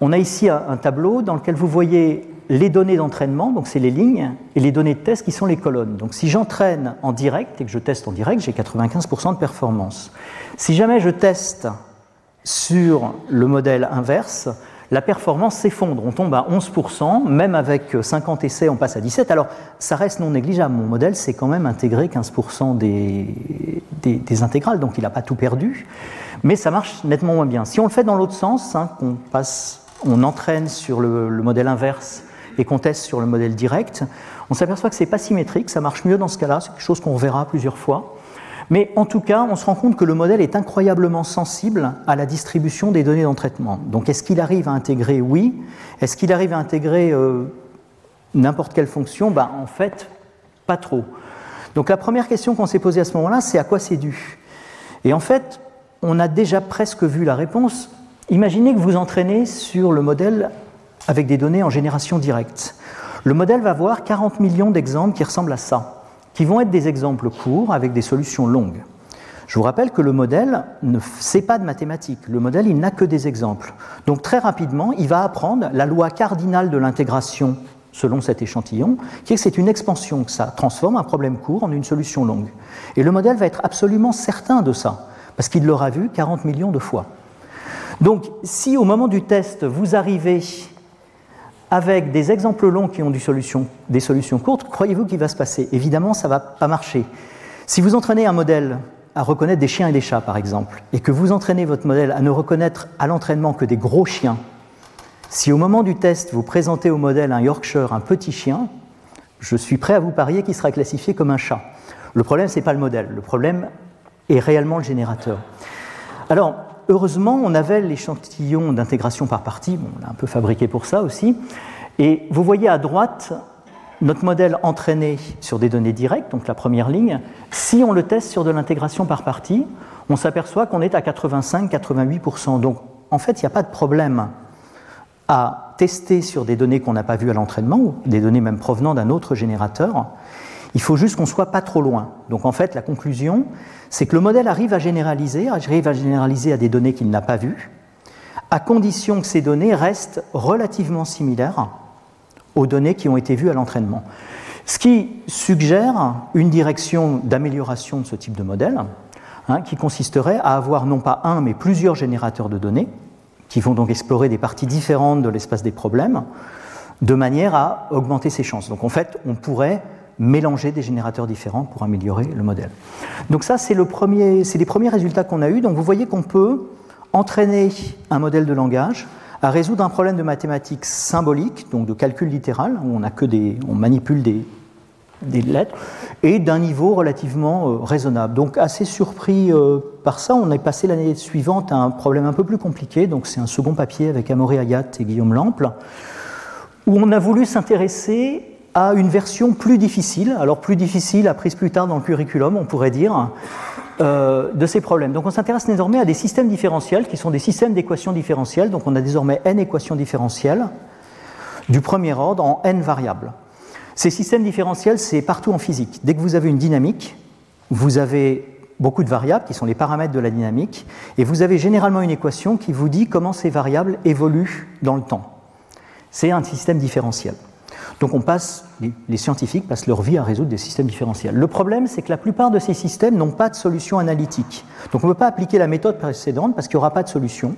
on a ici un tableau dans lequel vous voyez les données d'entraînement, donc c'est les lignes, et les données de test qui sont les colonnes. Donc si j'entraîne en direct et que je teste en direct, j'ai 95% de performance. Si jamais je teste sur le modèle inverse, la performance s'effondre. On tombe à 11%, même avec 50 essais, on passe à 17. Alors, ça reste non négligeable. Mon modèle, c'est quand même intégré 15% des, intégrales, donc il n'a pas tout perdu. Mais ça marche nettement moins bien. Si on le fait dans l'autre sens, hein, qu'on passe on entraîne sur le, modèle inverse et qu'on teste sur le modèle direct, on s'aperçoit que ce n'est pas symétrique, ça marche mieux dans ce cas-là, c'est quelque chose qu'on verra plusieurs fois. Mais en tout cas, on se rend compte que le modèle est incroyablement sensible à la distribution des données d'entraînement. Donc est-ce qu'il arrive à intégrer Oui. Est-ce qu'il arrive à intégrer euh, n'importe quelle fonction? Ben, En fait, pas trop. Donc la première question qu'on s'est posée à ce moment-là, c'est à quoi c'est dû? Et en fait, on a déjà presque vu la réponse Imaginez que vous entraînez sur le modèle avec des données en génération directe. Le modèle va avoir 40 millions d'exemples qui ressemblent à ça, qui vont être des exemples courts avec des solutions longues. Je vous rappelle que le modèle ne sait pas de mathématiques. Le modèle, il n'a que des exemples. Donc très rapidement, il va apprendre la loi cardinale de l'intégration selon cet échantillon, qui est que c'est une expansion, que ça transforme un problème court en une solution longue. Et le modèle va être absolument certain de ça, parce qu'il l'aura vu 40 millions de fois. Donc, si au moment du test, vous arrivez avec des exemples longs qui ont des solutions, courtes, croyez-vous qu'il va se passer? Évidemment, ça ne va pas marcher. Si vous entraînez un modèle à reconnaître des chiens et des chats, par exemple, et que vous entraînez votre modèle à ne reconnaître à l'entraînement que des gros chiens, si au moment du test, vous présentez au modèle un Yorkshire, un petit chien, je suis prêt à vous parier qu'il sera classifié comme un chat. Le problème, ce n'est pas le modèle, le problème est réellement le générateur. Alors, heureusement, on avait l'échantillon d'intégration par partie, on l'a un peu fabriqué pour ça aussi. Et vous voyez à droite notre modèle entraîné sur des données directes, donc la première ligne. Si on le teste sur de l'intégration par partie, on s'aperçoit qu'on est à 85-88%. Donc en fait, il n'y a pas de problème à tester sur des données qu'on n'a pas vues à l'entraînement, ou des données même provenant d'un autre générateur. Il faut juste qu'on soit pas trop loin. Donc en fait, la conclusion, c'est que le modèle arrive à généraliser, arrive à généraliser à des données qu'il n'a pas vues, à condition que ces données restent relativement similaires aux données qui ont été vues à l'entraînement. Ce qui suggère une direction d'amélioration de ce type de modèle, hein, qui consisterait à avoir non pas un, mais plusieurs générateurs de données, qui vont donc explorer des parties différentes de l'espace des problèmes, de manière à augmenter ses chances. Donc en fait, on pourrait mélanger des générateurs différents pour améliorer le modèle. Donc ça, c'est le premier, les premiers résultats qu'on a eus. Donc vous voyez qu'on peut entraîner un modèle de langage à résoudre un problème de mathématiques symboliques, donc de calcul littéral, où on, a que des, on manipule des, des lettres, et d'un niveau relativement euh, raisonnable. Donc assez surpris euh, par ça, on est passé l'année suivante à un problème un peu plus compliqué, donc c'est un second papier avec Amaury Ayat et Guillaume Lample, où on a voulu s'intéresser à une version plus difficile, alors plus difficile, apprise plus tard dans le curriculum, on pourrait dire, euh, de ces problèmes. Donc on s'intéresse désormais à des systèmes différentiels qui sont des systèmes d'équations différentielles. Donc on a désormais n équations différentielles du premier ordre en n variables. Ces systèmes différentiels, c'est partout en physique. Dès que vous avez une dynamique, vous avez beaucoup de variables qui sont les paramètres de la dynamique, et vous avez généralement une équation qui vous dit comment ces variables évoluent dans le temps. C'est un système différentiel. Donc on passe, les, scientifiques passent leur vie à résoudre des systèmes différentiels. Le problème, c'est que la plupart de ces systèmes n'ont pas de solution analytique. Donc on ne peut pas appliquer la méthode précédente parce qu'il n'y aura pas de solution.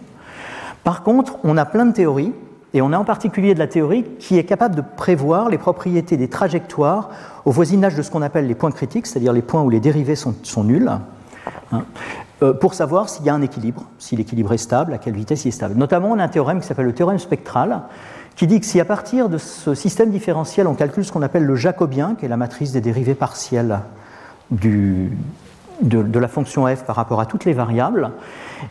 Par contre, on a plein de théories, et on a en particulier de la théorie qui est capable de prévoir les propriétés des trajectoires au voisinage de ce qu'on appelle les points critiques, c'est-à-dire les points où les dérivés sont, nuls, hein, euh, pour savoir s'il y a un équilibre, si l'équilibre est stable, à quelle vitesse il est stable. Notamment, on a un théorème qui s'appelle le théorème spectral, qui dit que si à partir de ce système différentiel, on calcule ce qu'on appelle le jacobien, qui est la matrice des dérivés partiels de, la fonction f par rapport à toutes les variables,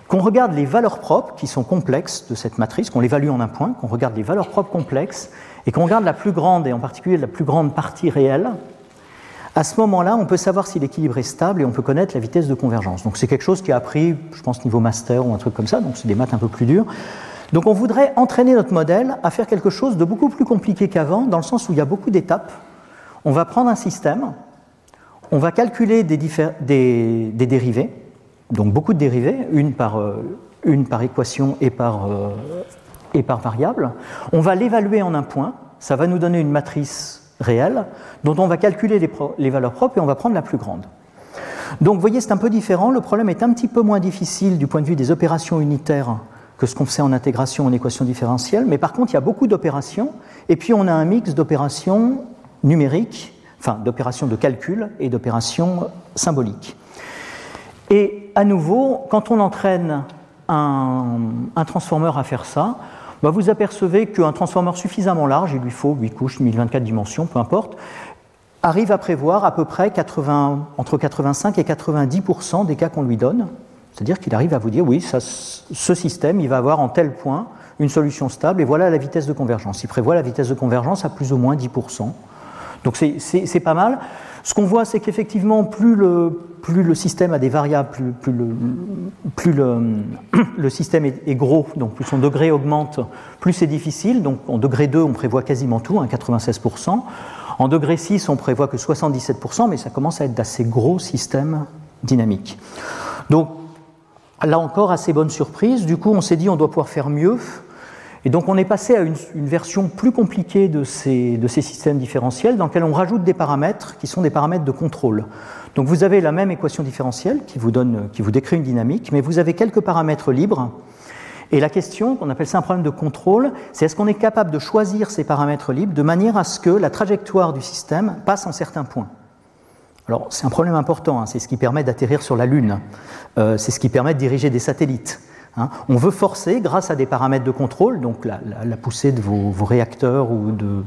qu'on regarde les valeurs propres qui sont complexes de cette matrice, qu'on l'évalue en un point, qu'on regarde les valeurs propres complexes, et qu'on regarde la plus grande, et en particulier la plus grande partie réelle, à ce moment-là, on peut savoir si l'équilibre est stable et on peut connaître la vitesse de convergence. Donc c'est quelque chose qui a appris, je pense, niveau master ou un truc comme ça, donc c'est des maths un peu plus durs. Donc on voudrait entraîner notre modèle à faire quelque chose de beaucoup plus compliqué qu'avant, dans le sens où il y a beaucoup d'étapes. On va prendre un système, on va calculer des, dérivés, donc beaucoup de dérivés, une par, euh, équation et par, euh, et par variable. On va l'évaluer en un point, ça va nous donner une matrice réelle, dont on va calculer les, les valeurs propres et on va prendre la plus grande. Donc vous voyez, c'est un peu différent, le problème est un petit peu moins difficile du point de vue des opérations unitaires que ce qu'on fait en intégration en équation différentielle, mais par contre, il y a beaucoup d'opérations, et puis on a un mix d'opérations numériques, enfin d'opérations de calcul et d'opérations symboliques. Et à nouveau, quand on entraîne un, un transformeur à faire ça, bah vous apercevez qu'un transformeur suffisamment large, il lui faut 8 couches, 1024 dimensions, peu importe, arrive à prévoir à peu près 80, entre 85 et 90% des cas qu'on lui donne. C'est-à-dire qu'il arrive à vous dire, oui, ce système, il va avoir en tel point une solution stable, et voilà la vitesse de convergence. Il prévoit la vitesse de convergence à plus ou moins 10%. Donc c'est pas mal. Ce qu'on voit, c'est qu'effectivement, plus le, système a des variables, plus, le, système est, gros, donc plus son degré augmente, plus c'est difficile. Donc en degré 2, on prévoit quasiment tout, 96%. Hein, en degré 6, on prévoit que 77%, mais ça commence à être d'assez gros systèmes dynamiques. Donc là encore, assez bonne surprise. Du coup, on s'est dit on doit pouvoir faire mieux. Et donc, on est passé à une, version plus compliquée de ces, systèmes différentiels dans lequel on rajoute des paramètres qui sont des paramètres de contrôle. Donc, vous avez la même équation différentielle qui vous, qui vous décrit une dynamique, mais vous avez quelques paramètres libres. Et la question, qu'on appelle ça un problème de contrôle, c'est est-ce qu'on est capable de choisir ces paramètres libres de manière à ce que la trajectoire du système passe en certains points? Alors c'est un problème important, hein. c'est ce qui permet d'atterrir sur la Lune, euh, c'est ce qui permet de diriger des satellites. Hein. On veut forcer, grâce à des paramètres de contrôle, donc la, poussée de vos, réacteurs ou de,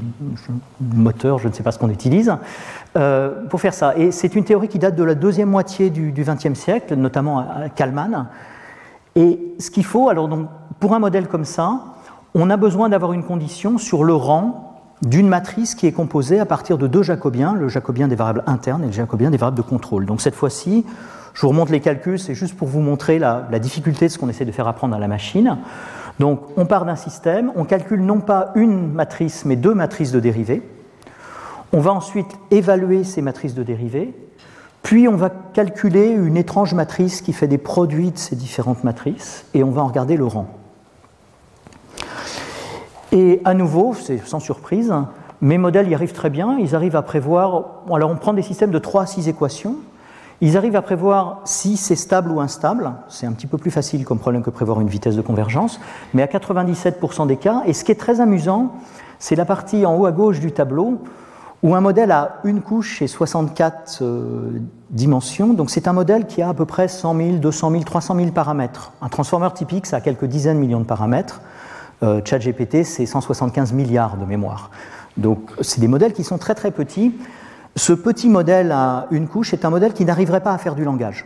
moteurs, je ne sais pas ce qu'on utilise, euh, pour faire ça. Et c'est une théorie qui date de la deuxième moitié du XXe siècle, notamment à Kalman. Et ce qu'il faut, alors donc, pour un modèle comme ça, on a besoin d'avoir une condition sur le rang d'une matrice qui est composée à partir de deux jacobiens, le jacobien des variables internes et le jacobien des variables de contrôle. Donc cette fois-ci, je vous remonte les calculs, c'est juste pour vous montrer la, difficulté de ce qu'on essaie de faire apprendre à la machine. Donc on part d'un système, on calcule non pas une matrice, mais deux matrices de dérivés. On va ensuite évaluer ces matrices de dérivés, puis on va calculer une étrange matrice qui fait des produits de ces différentes matrices, et on va en regarder le rang. Et à nouveau, c'est sans surprise, mes modèles y arrivent très bien. Ils arrivent à prévoir. Alors, on prend des systèmes de 3 à 6 équations. Ils arrivent à prévoir si c'est stable ou instable. C'est un petit peu plus facile comme problème que prévoir une vitesse de convergence, mais à 97% des cas. Et ce qui est très amusant, c'est la partie en haut à gauche du tableau où un modèle a une couche et 64 euh, dimensions. Donc c'est un modèle qui a à peu près 100 000, 200 000, 300 000 paramètres. Un transformeur typique, ça a quelques dizaines de millions de paramètres. Euh, ChatGPT, c'est 175 milliards de mémoire. Donc, c'est des modèles qui sont très très petits. Ce petit modèle à une couche est un modèle qui n'arriverait pas à faire du langage.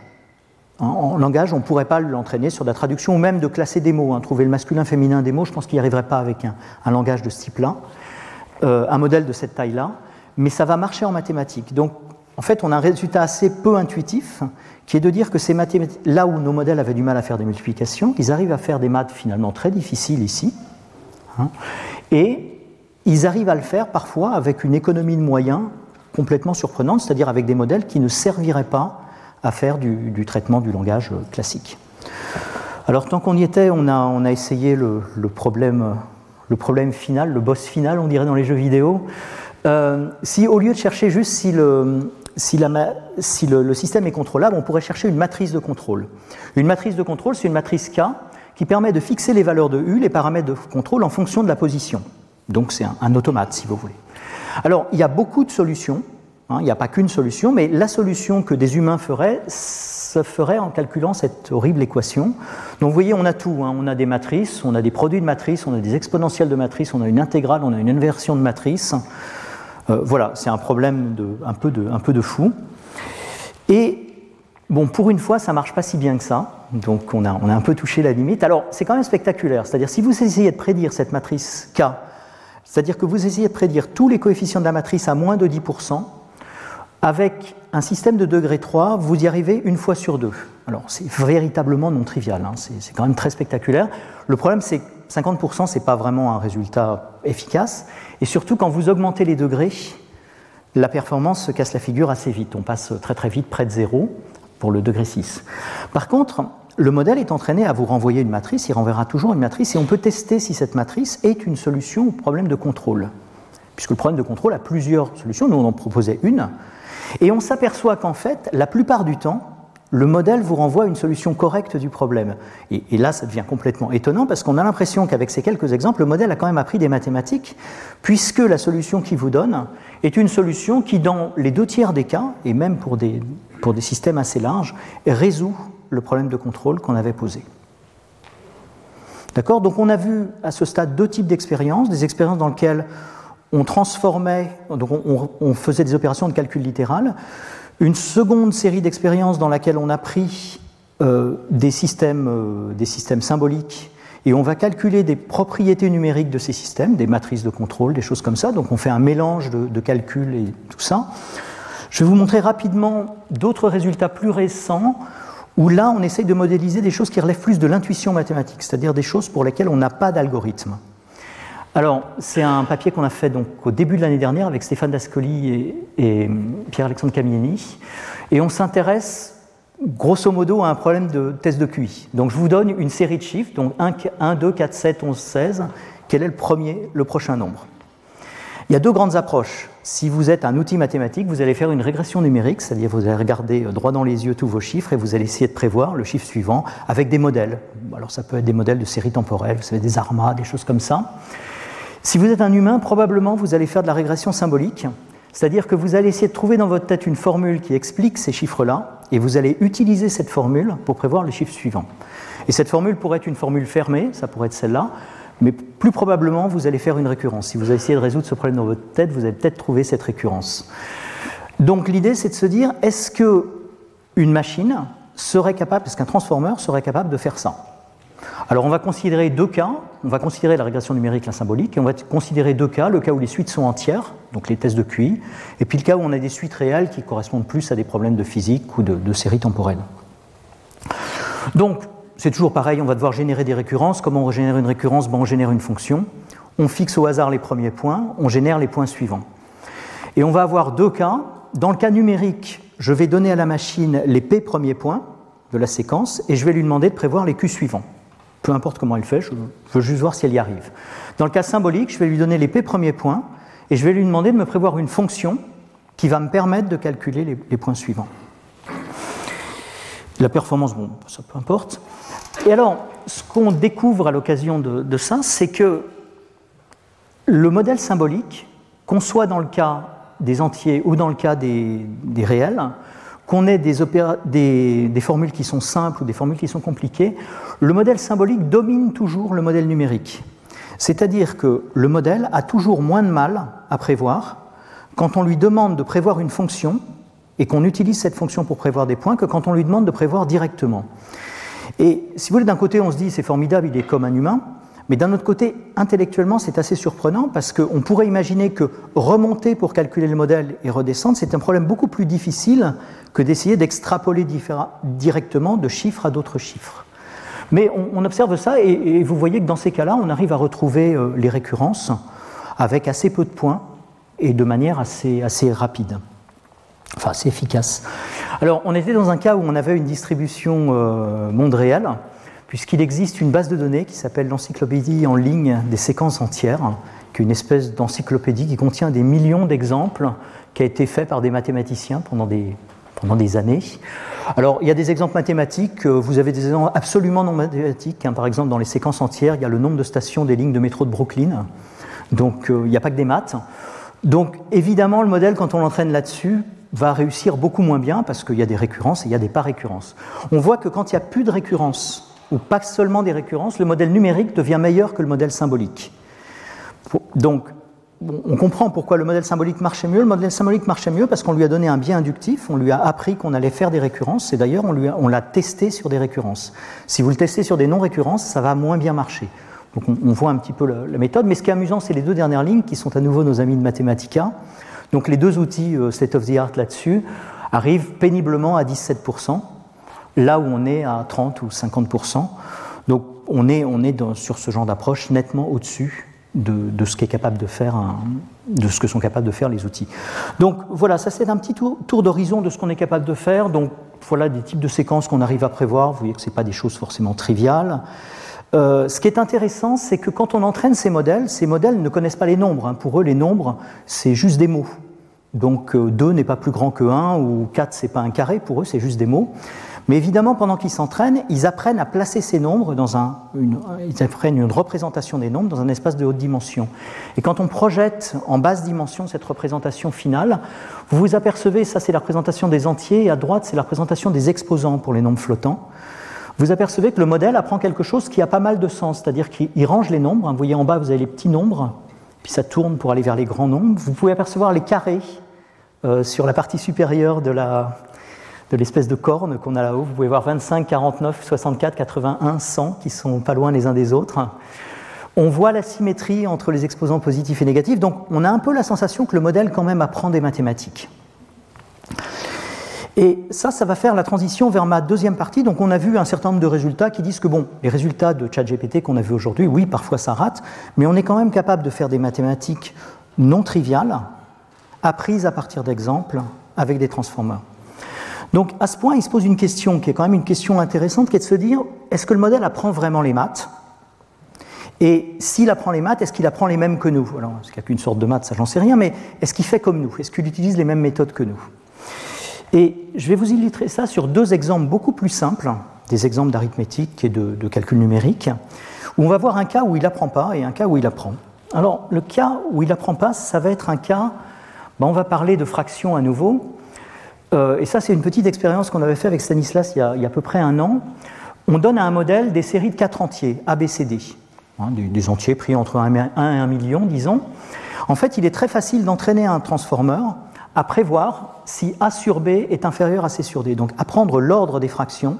En, langage, on ne pourrait pas l'entraîner sur de la traduction ou même de classer des mots. Hein. Trouver le masculin, féminin des mots, je pense qu'il n'y arriverait pas avec un, langage de ce type-là, euh, un modèle de cette taille-là, mais ça va marcher en mathématiques. Donc, en fait, on a un résultat assez peu intuitif, qui est de dire que ces là où nos modèles avaient du mal à faire des multiplications, ils arrivent à faire des maths finalement très difficiles ici, hein, et ils arrivent à le faire parfois avec une économie de moyens complètement surprenante, c'est-à-dire avec des modèles qui ne serviraient pas à faire du, traitement du langage classique. Alors tant qu'on y était, on a, on a essayé le, problème, le problème final, le boss final, on dirait dans les jeux vidéo. Euh, si au lieu de chercher juste si, le, si, le, système est contrôlable, on pourrait chercher une matrice de contrôle. Une matrice de contrôle, c'est une matrice K qui permet de fixer les valeurs de U, les paramètres de contrôle, en fonction de la position. Donc c'est un, automate, si vous voulez. Alors, il y a beaucoup de solutions. Hein, il n'y a pas qu'une solution, mais la solution que des humains feraient se ferait en calculant cette horrible équation. Donc vous voyez, on a tout. Hein. On a des matrices, on a des produits de matrices, on a des exponentielles de matrices, on a une intégrale, on a une inversion de matrice. Euh, voilà, c'est un problème un, peu de, fou. Et bon, pour une fois, ça marche pas si bien que ça. Donc on a, on a un peu touché la limite. Alors c'est quand même spectaculaire. C'est-à-dire si vous essayez de prédire cette matrice K, c'est-à-dire que vous essayez de prédire tous les coefficients de la matrice à moins de 10%, avec un système de degré 3, vous y arrivez une fois sur deux. Alors c'est véritablement non trivial, hein. c'est quand même très spectaculaire. Le problème c'est que 50% c'est pas vraiment un résultat efficace, et surtout quand vous augmentez les degrés, la performance se casse la figure assez vite. On passe très très vite près de zéro pour le degré 6. Par contre, le modèle est entraîné à vous renvoyer une matrice, il renverra toujours une matrice, et on peut tester si cette matrice est une solution au problème de contrôle. Puisque le problème de contrôle a plusieurs solutions, nous on en proposait une, et on s'aperçoit qu'en fait, la plupart du temps, le modèle vous renvoie une solution correcte du problème. Et, là, ça devient complètement étonnant parce qu'on a l'impression qu'avec ces quelques exemples, le modèle a quand même appris des mathématiques, puisque la solution qu'il vous donne est une solution qui, dans les deux tiers des cas, et même pour des, systèmes assez larges, résout le problème de contrôle qu'on avait posé. D'accord? Donc on a vu à ce stade deux types d'expériences, des expériences dans lesquelles on transformait, on, faisait des opérations de calcul littéral. Une seconde série d'expériences dans laquelle on a pris euh, des, systèmes, euh, des systèmes symboliques et on va calculer des propriétés numériques de ces systèmes, des matrices de contrôle, des choses comme ça. Donc on fait un mélange de, de calculs et tout ça. Je vais vous montrer rapidement d'autres résultats plus récents où là on essaye de modéliser des choses qui relèvent plus de l'intuition mathématique, c'est-à-dire des choses pour lesquelles on n'a pas d'algorithme. Alors, c'est un papier qu'on a fait donc, au début de l'année dernière avec Stéphane Dascoli et, Pierre-Alexandre Camieni. Et on s'intéresse grosso modo à un problème de test de QI. Donc, je vous donne une série de chiffres, donc 1, 2, 4, 7, 11, 16. Quel est le premier, le prochain nombre? Il y a deux grandes approches. Si vous êtes un outil mathématique, vous allez faire une régression numérique, c'est-à-dire vous allez regarder droit dans les yeux tous vos chiffres et vous allez essayer de prévoir le chiffre suivant avec des modèles. Alors ça peut être des modèles de série temporelle, vous savez, des armas, des choses comme ça. Si vous êtes un humain, probablement vous allez faire de la régression symbolique, c'est-à-dire que vous allez essayer de trouver dans votre tête une formule qui explique ces chiffres-là, et vous allez utiliser cette formule pour prévoir les chiffres suivants. Et cette formule pourrait être une formule fermée, ça pourrait être celle-là, mais plus probablement vous allez faire une récurrence. Si vous allez essayer de résoudre ce problème dans votre tête, vous allez peut-être trouver cette récurrence. Donc l'idée c'est de se dire, est-ce que une machine serait capable, est-ce qu'un transformer serait capable de faire ça? Alors on va considérer deux cas, on va considérer la régression numérique, la symbolique, et on va considérer deux cas, le cas où les suites sont entières, donc les tests de QI, et puis le cas où on a des suites réelles qui correspondent plus à des problèmes de physique ou de, séries temporelles. Donc c'est toujours pareil, on va devoir générer des récurrences. Comment on génère une récurrence? Ben, On génère une fonction, on fixe au hasard les premiers points, on génère les points suivants. Et on va avoir deux cas. Dans le cas numérique, je vais donner à la machine les P premiers points de la séquence et je vais lui demander de prévoir les Q suivants peu importe comment elle fait, je veux juste voir si elle y arrive. Dans le cas symbolique, je vais lui donner les P premiers points et je vais lui demander de me prévoir une fonction qui va me permettre de calculer les, points suivants. La performance, bon, ça peu importe. Et alors, ce qu'on découvre à l'occasion de, ça, c'est que le modèle symbolique, qu'on soit dans le cas des entiers ou dans le cas des réels, qu'on ait des, formules qui sont simples ou des formules qui sont compliquées, le modèle symbolique domine toujours le modèle numérique. C'est-à-dire que le modèle a toujours moins de mal à prévoir quand on lui demande de prévoir une fonction et qu'on utilise cette fonction pour prévoir des points que quand on lui demande de prévoir directement. Et si vous voulez, d'un côté, on se dit c'est formidable, il est comme un humain, mais d'un autre côté, intellectuellement, c'est assez surprenant parce qu'on pourrait imaginer que remonter pour calculer le modèle et redescendre, c'est un problème beaucoup plus difficile que d'essayer d'extrapoler directement de chiffres à d'autres chiffres. Mais on, observe ça et, vous voyez que dans ces cas-là, on arrive à retrouver euh, les récurrences avec assez peu de points et de manière assez, assez rapide, enfin assez efficace. Alors, on était dans un cas où on avait une distribution euh, monde réel, puisqu'il existe une base de données qui s'appelle l'encyclopédie en ligne des séquences entières, qui est une espèce d'encyclopédie qui contient des millions d'exemples, qui a été fait par des mathématiciens pendant des, années. Alors, il y a des exemples mathématiques, euh, vous avez des exemples absolument non mathématiques. Hein. Par exemple, dans les séquences entières, il y a le nombre de stations des lignes de métro de Brooklyn. Donc, euh, il n'y a pas que des maths. Donc, évidemment, le modèle, quand on l'entraîne là-dessus, va réussir beaucoup moins bien parce qu'il y a des récurrences et il y a des pas récurrences. On voit que quand il n'y a plus de récurrences, ou pas seulement des récurrences, le modèle numérique devient meilleur que le modèle symbolique. Donc, on comprend pourquoi le modèle symbolique marchait mieux. Le modèle symbolique marchait mieux parce qu'on lui a donné un biais inductif, on lui a appris qu'on allait faire des récurrences, et d'ailleurs on, l'a testé sur des récurrences. Si vous le testez sur des non-récurrences, ça va moins bien marcher. Donc on, voit un petit peu la, méthode, mais ce qui est amusant, c'est les deux dernières lignes qui sont à nouveau nos amis de Mathematica. Donc les deux outils euh, state of the art là-dessus arrivent péniblement à 17%, là où on est à 30 ou 50%. Donc on est, on est sur ce genre d'approche nettement au-dessus de, ce capable de faire de ce que sont capables de faire les outils. Donc voilà, ça c'est un petit tour, d'horizon de ce qu'on est capable de faire. Donc voilà des types de séquences qu'on arrive à prévoir. Vous voyez que ce pas des choses forcément triviales. Euh, ce qui est intéressant, c'est que quand on entraîne ces modèles, ces modèles ne connaissent pas les nombres. Hein. Pour eux, les nombres, c'est juste des mots. Donc 2 euh, n'est pas plus grand que 1 ou 4 c'est pas un carré, pour eux c'est juste des mots. Mais évidemment, pendant qu'ils s'entraînent, ils apprennent à placer ces nombres dans un, ils apprennent une représentation des nombres dans un espace de haute dimension. Et quand on projette en basse dimension cette représentation finale, vous vous apercevez, ça c'est la représentation des entiers, et à droite c'est la représentation des exposants pour les nombres flottants. Vous apercevez que le modèle apprend quelque chose qui a pas mal de sens, c'est-à-dire qu'il range les nombres. Vous voyez en bas, vous avez les petits nombres, puis ça tourne pour aller vers les grands nombres. Vous pouvez apercevoir les carrés euh, sur la partie supérieure de la, de l'espèce de corne qu'on a là-haut. Vous pouvez voir 25, 49, 64, 81, 100 qui sont pas loin les uns des autres. On voit la symétrie entre les exposants positifs et négatifs, donc on a un peu la sensation que le modèle quand même apprend des mathématiques. Et ça, ça va faire la transition vers ma deuxième partie. Donc on a vu un certain nombre de résultats qui disent que bon, les résultats de ChatGPT qu'on a vus aujourd'hui, oui, parfois ça rate, mais on est quand même capable de faire des mathématiques non triviales, apprises à partir d'exemples avec des transformeurs. Donc à ce point, il se pose une question qui est quand même une question intéressante, qui est de se dire, est-ce que le modèle apprend vraiment les maths? Et s'il apprend les maths, est-ce qu'il apprend les mêmes que nous? Alors, est-ce qu'il n'y a qu'une sorte de maths? Ça, j'en sais rien, mais est-ce qu'il fait comme nous? Est-ce qu'il utilise les mêmes méthodes que nous? Et je vais vous illustrer ça sur deux exemples beaucoup plus simples, des exemples d'arithmétique et de, calcul numérique, où on va voir un cas où il n'apprend pas et un cas où il apprend. Alors, le cas où il n'apprend pas, ça va être un cas, ben, on va parler de fractions à nouveau, euh, et ça, c'est une petite expérience qu'on avait fait avec Stanislas il y, a, à peu près un an. On donne à un modèle des séries de quatre entiers, A, B, C, D, hein, des, entiers pris entre 1 et 1 million, disons. En fait, il est très facile d'entraîner un transformer à prévoir si A sur B est inférieur à C sur D. Donc, apprendre l'ordre des fractions,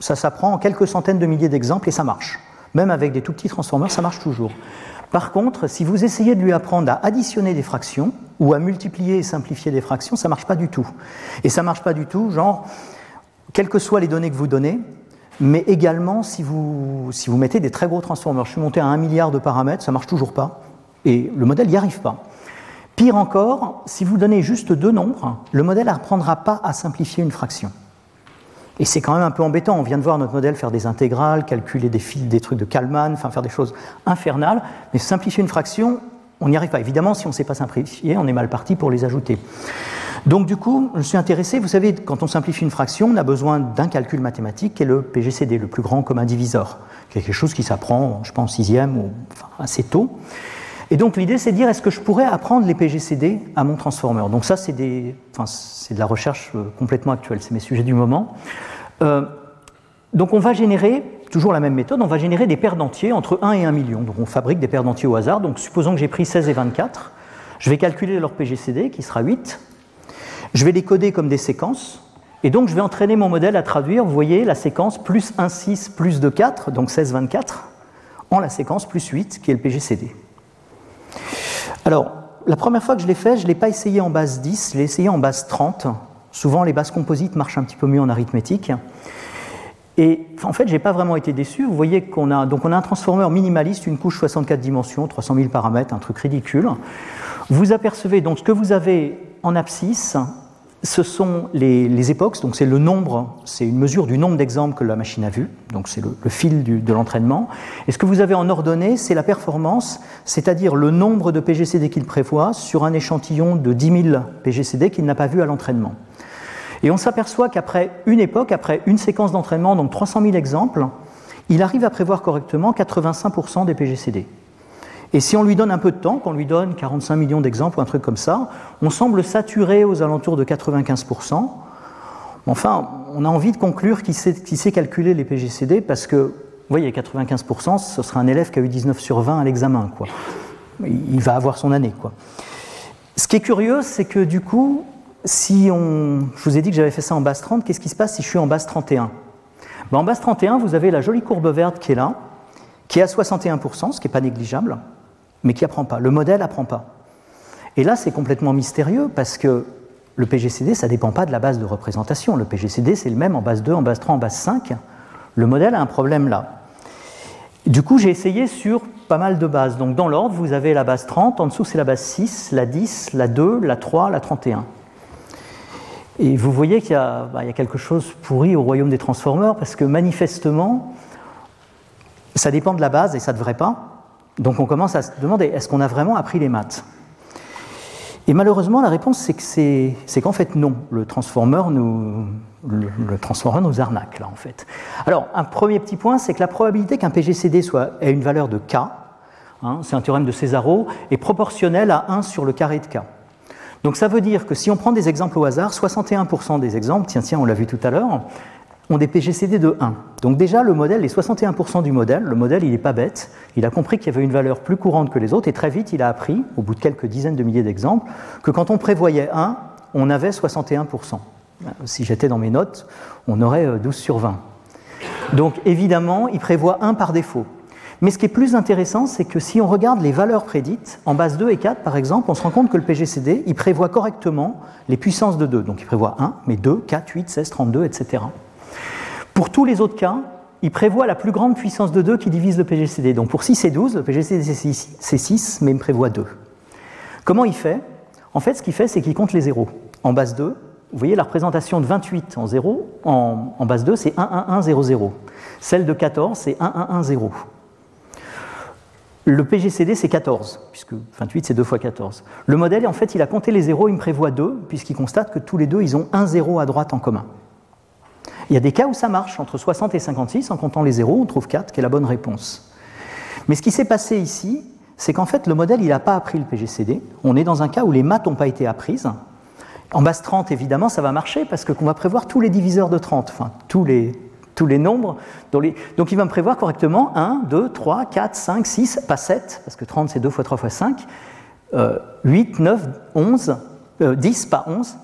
ça s'apprend en quelques centaines de milliers d'exemples et ça marche. Même avec des tout petits transformers, ça marche toujours. Par contre, si vous essayez de lui apprendre à additionner des fractions ou à multiplier et simplifier des fractions, ça ne marche pas du tout. Et ça ne marche pas du tout, genre, quelles que soient les données que vous donnez, mais également si vous, mettez des très gros transformers. Je suis monté à un milliard de paramètres, ça ne marche toujours pas, et le modèle n'y arrive pas. Pire encore, si vous donnez juste deux nombres, le modèle n'apprendra pas à simplifier une fraction. Et c'est quand même un peu embêtant. On vient de voir notre modèle faire des intégrales, calculer des fils, des trucs de Kalman, enfin faire des choses infernales. Mais simplifier une fraction, on n'y arrive pas. Évidemment, si on ne sait pas simplifier, on est mal parti pour les ajouter. Donc du coup, je suis intéressé, vous savez, quand on simplifie une fraction, on a besoin d'un calcul mathématique qui est le PGCD, le plus grand commun diviseur, quelque chose qui s'apprend, je pense, en sixième ou assez tôt. Et donc l'idée, c'est de dire, est-ce que je pourrais apprendre les PGCD à mon transformer Donc ça, c'est de la recherche euh, complètement actuelle, c'est mes sujets du moment. Euh, donc on va générer toujours la même méthode, on va générer des paires d'entiers entre 1 et 1 million. Donc on fabrique des paires d'entiers au hasard. Donc supposons que j'ai pris 16 et 24. Je vais calculer leur PGCD qui sera 8. Je vais les coder comme des séquences. Et donc je vais entraîner mon modèle à traduire, vous voyez, la séquence plus 1, 6, plus 2, 4, donc 16, 24, en la séquence plus 8, qui est le PGCD. Alors, la première fois que je l'ai fait, je ne l'ai pas essayé en base 10, je l'ai essayé en base 30. Souvent, les bases composites marchent un petit peu mieux en arithmétique. Et en fait, je n'ai pas vraiment été déçu. Vous voyez qu'on a, donc on a un transformeur minimaliste, une couche 64 dimensions, 300 000 paramètres, un truc ridicule. Vous apercevez donc ce que vous avez en abscisse, ce sont les, époques, donc c'est le nombre, c'est une mesure du nombre d'exemples que la machine a vu, donc c'est le, fil de l'entraînement. Et ce que vous avez en ordonnée, c'est la performance, c'est-à-dire le nombre de PGCD qu'il prévoit sur un échantillon de 10 000 PGCD qu'il n'a pas vu à l'entraînement. Et on s'aperçoit qu'après une époque, après une séquence d'entraînement, donc 300 000 exemples, il arrive à prévoir correctement 85% des PGCD. Et si on lui donne un peu de temps, qu'on lui donne 45 millions d'exemples ou un truc comme ça, on semble saturer aux alentours de 95%. Enfin, on a envie de conclure qu'il sait, calculer les PGCD parce que, vous voyez, 95%, ce sera un élève qui a eu 19 sur 20 à l'examen. Il va avoir son année. Quoi. Ce qui est curieux, c'est que du coup, si on. Je vous ai dit que j'avais fait ça en base 30, qu'est-ce qui se passe si je suis en base 31 ben, En base 31, vous avez la jolie courbe verte qui est là, qui est à 61%, ce qui n'est pas négligeable mais qui apprend pas. Le modèle apprend pas. Et là, c'est complètement mystérieux parce que le PGCD, ça ne dépend pas de la base de représentation. Le PGCD, c'est le même en base 2, en base 3, en base 5. Le modèle a un problème là. Du coup, j'ai essayé sur pas mal de bases. Donc, dans l'ordre, vous avez la base 30, en dessous, c'est la base 6, la 10, la 2, la 3, la 31. Et vous voyez qu'il y, bah, y, a quelque chose pourri au royaume des transformeurs parce que manifestement, ça dépend de la base et ça ne devrait pas. Donc on commence à se demander, est-ce qu'on a vraiment appris les maths? Et malheureusement, la réponse, c'est qu'en fait, non. Le transformeur nous, le, nous arnaque, là, en fait. Alors, un premier petit point, c'est que la probabilité qu'un PGCD soit, ait une valeur de k, hein, c'est un théorème de Césaro, est proportionnelle à 1 sur le carré de k. Donc ça veut dire que si on prend des exemples au hasard, 61% des exemples, tiens, tiens, on l'a vu tout à l'heure, ont des PGCD de 1. Donc déjà, le modèle, les 61% du modèle, le modèle, il n'est pas bête, il a compris qu'il y avait une valeur plus courante que les autres, et très vite, il a appris, au bout de quelques dizaines de milliers d'exemples, que quand on prévoyait 1, on avait 61%. Si j'étais dans mes notes, on aurait 12 euh, sur 20. Donc évidemment, il prévoit 1 par défaut. Mais ce qui est plus intéressant, c'est que si on regarde les valeurs prédites, en base 2 et 4 par exemple, on se rend compte que le PGCD, il prévoit correctement les puissances de 2. Donc il prévoit 1, mais 2, 4, 8, 16, 32, etc. Pour tous les autres cas, il prévoit la plus grande puissance de 2 qui divise le PGCD. Donc pour 6 et 12, le PGCD c'est 6, mais il me prévoit 2. Comment il fait? En fait, ce qu'il fait, c'est qu'il compte les zéros. En base 2, vous voyez la représentation de 28 en 0, en, base 2, c'est 1, 1, 1, 0, 0. Celle de 14, c'est 1, 1, 1, 0. Le PGCD, c'est 14, puisque 28, c'est 2 fois 14. Le modèle, en fait, il a compté les zéros, il me prévoit 2, puisqu'il constate que tous les deux, ils ont un zéro à droite en commun. Il y a des cas où ça marche, entre 60 et 56, en comptant les zéros, on trouve 4, qui est la bonne réponse. Mais ce qui s'est passé ici, c'est qu'en fait, le modèle, il n'a pas appris le PGCD. On est dans un cas où les maths n'ont pas été apprises. En base 30, évidemment, ça va marcher parce qu'on va prévoir tous les diviseurs de 30, enfin, tous les, nombres. Donc il va me prévoir correctement 1, 2, 3, 4, 5, 6, pas 7, parce que 30 c'est 2 fois 3 fois 5, 8, 9, 11, 10, pas 11,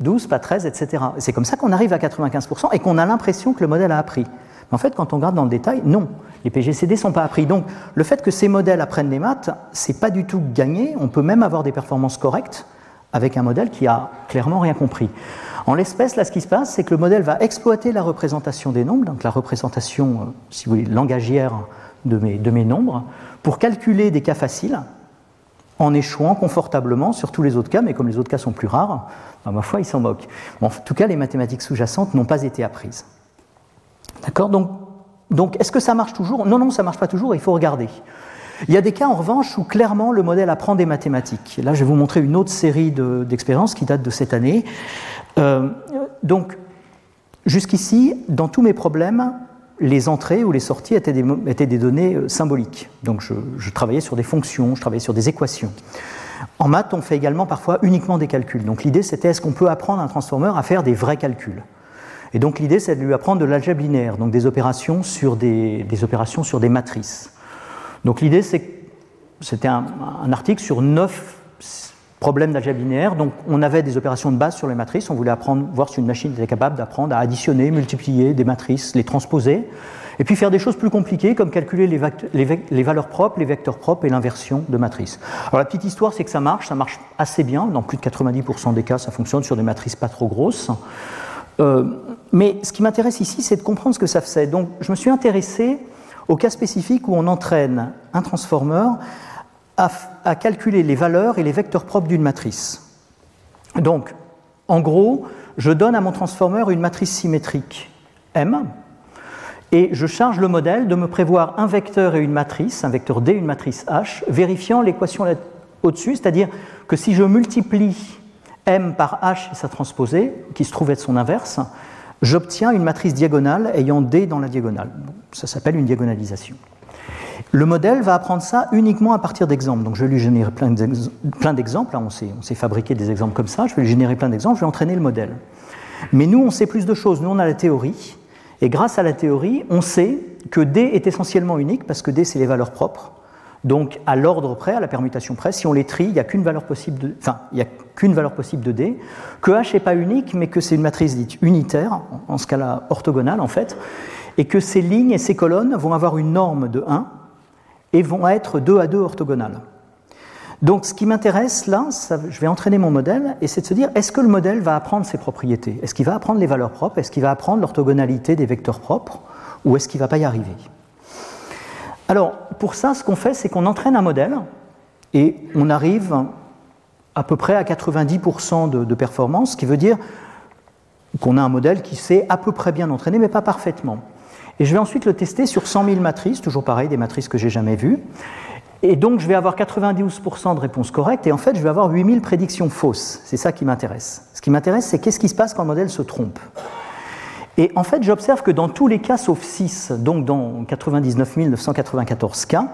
12, pas 13, etc. C'est comme ça qu'on arrive à 95% et qu'on a l'impression que le modèle a appris. Mais en fait, quand on regarde dans le détail, non, les PGCD ne sont pas appris. Donc, le fait que ces modèles apprennent les maths, c'est pas du tout gagné. On peut même avoir des performances correctes avec un modèle qui a clairement rien compris. En l'espèce, là, ce qui se passe, c'est que le modèle va exploiter la représentation des nombres, donc la représentation, euh, si vous voulez, langagière de mes, de mes nombres, pour calculer des cas faciles, en échouant confortablement sur tous les autres cas, mais comme les autres cas sont plus rares, à ma foi, il s'en moque. en tout cas, les mathématiques sous-jacentes n'ont pas été apprises. D'accord? Donc, donc, est-ce que ça marche toujours? Non, non, ça ne marche pas toujours, il faut regarder. Il y a des cas, en revanche, où clairement le modèle apprend des mathématiques. là, je vais vous montrer une autre série d'expériences qui date de cette année. Euh, donc, jusqu'ici, dans tous mes problèmes, les entrées ou les sorties étaient des, données euh, symboliques. Donc, je, travaillais sur des fonctions, je travaillais sur des équations. En maths, on fait également parfois uniquement des calculs. Donc l'idée, c'était est-ce qu'on peut apprendre un transformeur à faire des vrais calculs? Et donc l'idée, c'est de lui apprendre de l'algèbre linéaire, donc des opérations sur des, matrices. Donc l'idée, c'est c'était un, article sur neuf problèmes d'algèbre linéaire. Donc on avait des opérations de base sur les matrices. On voulait apprendre, voir si une machine était capable d'apprendre à additionner, multiplier des matrices, les transposer. Et puis faire des choses plus compliquées comme calculer les, valeurs propres, les vecteurs propres et l'inversion de matrices. Alors la petite histoire, c'est que ça marche, ça marche assez bien. Dans plus de 90% des cas, ça fonctionne sur des matrices pas trop grosses. Euh, mais ce qui m'intéresse ici, c'est de comprendre ce que ça fait. Donc je me suis intéressé au cas spécifique où on entraîne un transformer à, calculer les valeurs et les vecteurs propres d'une matrice. Donc, en gros, je donne à mon transformer une matrice symétrique M, et je charge le modèle de me prévoir un vecteur et une matrice, un vecteur D et une matrice H, vérifiant l'équation au-dessus, c'est-à-dire que si je multiplie M par H et sa transposée, qui se trouve être son inverse, j'obtiens une matrice diagonale ayant D dans la diagonale. Ça s'appelle une diagonalisation. Le modèle va apprendre ça uniquement à partir d'exemples. Donc je vais lui générer plein d'exemples. On s'est fabriqué des exemples comme ça. Je vais lui générer plein d'exemples. Je vais entraîner le modèle. Mais nous, on sait plus de choses. Nous, on a la théorie. Et grâce à la théorie, on sait que D est essentiellement unique parce que D, c'est les valeurs propres. Donc, à l'ordre près, à la permutation près, si on les trie, il n'y a qu'une valeur possible il a qu'une valeur possible de D, que H n'est pas unique, mais que c'est une matrice dite unitaire, en ce cas-là orthogonale en fait, et que ces lignes et ces colonnes vont avoir une norme de 1 et vont être 2 à 2 orthogonales. Donc ce qui m'intéresse là, je vais entraîner mon modèle, et c'est de se dire, est-ce que le modèle va apprendre ses propriétés? Est-ce qu'il va apprendre les valeurs propres? Est-ce qu'il va apprendre l'orthogonalité des vecteurs propres? Ou est-ce qu'il ne va pas y arriver? Alors pour ça, ce qu'on fait, c'est qu'on entraîne un modèle, et on arrive à peu près à 90% de, de performance, ce qui veut dire qu'on a un modèle qui sait à peu près bien entraîner, mais pas parfaitement. Et je vais ensuite le tester sur 100 000 matrices, toujours pareil, des matrices que j'ai jamais vues. Et donc, je vais avoir 92% de réponses correctes, et en fait, je vais avoir 8000 prédictions fausses. C'est ça qui m'intéresse. Ce qui m'intéresse, c'est qu'est-ce qui se passe quand le modèle se trompe. Et en fait, j'observe que dans tous les cas, sauf 6, donc dans 99 994 cas,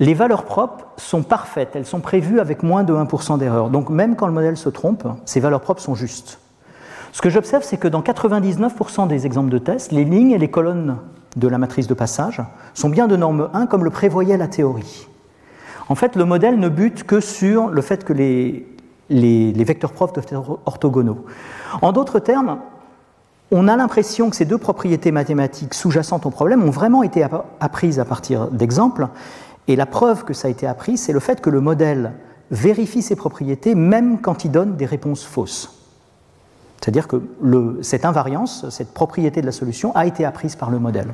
les valeurs propres sont parfaites, elles sont prévues avec moins de 1% d'erreur. Donc même quand le modèle se trompe, ces valeurs propres sont justes. Ce que j'observe, c'est que dans 99% des exemples de tests, les lignes et les colonnes de la matrice de passage sont bien de norme 1 comme le prévoyait la théorie. En fait, le modèle ne bute que sur le fait que les, vecteurs profs doivent être orthogonaux. En d'autres termes, on a l'impression que ces deux propriétés mathématiques sous-jacentes au problème ont vraiment été apprises à partir d'exemples, et la preuve que ça a été appris, c'est le fait que le modèle vérifie ces propriétés même quand il donne des réponses fausses. C'est-à-dire que cette invariance, cette propriété de la solution a été apprise par le modèle.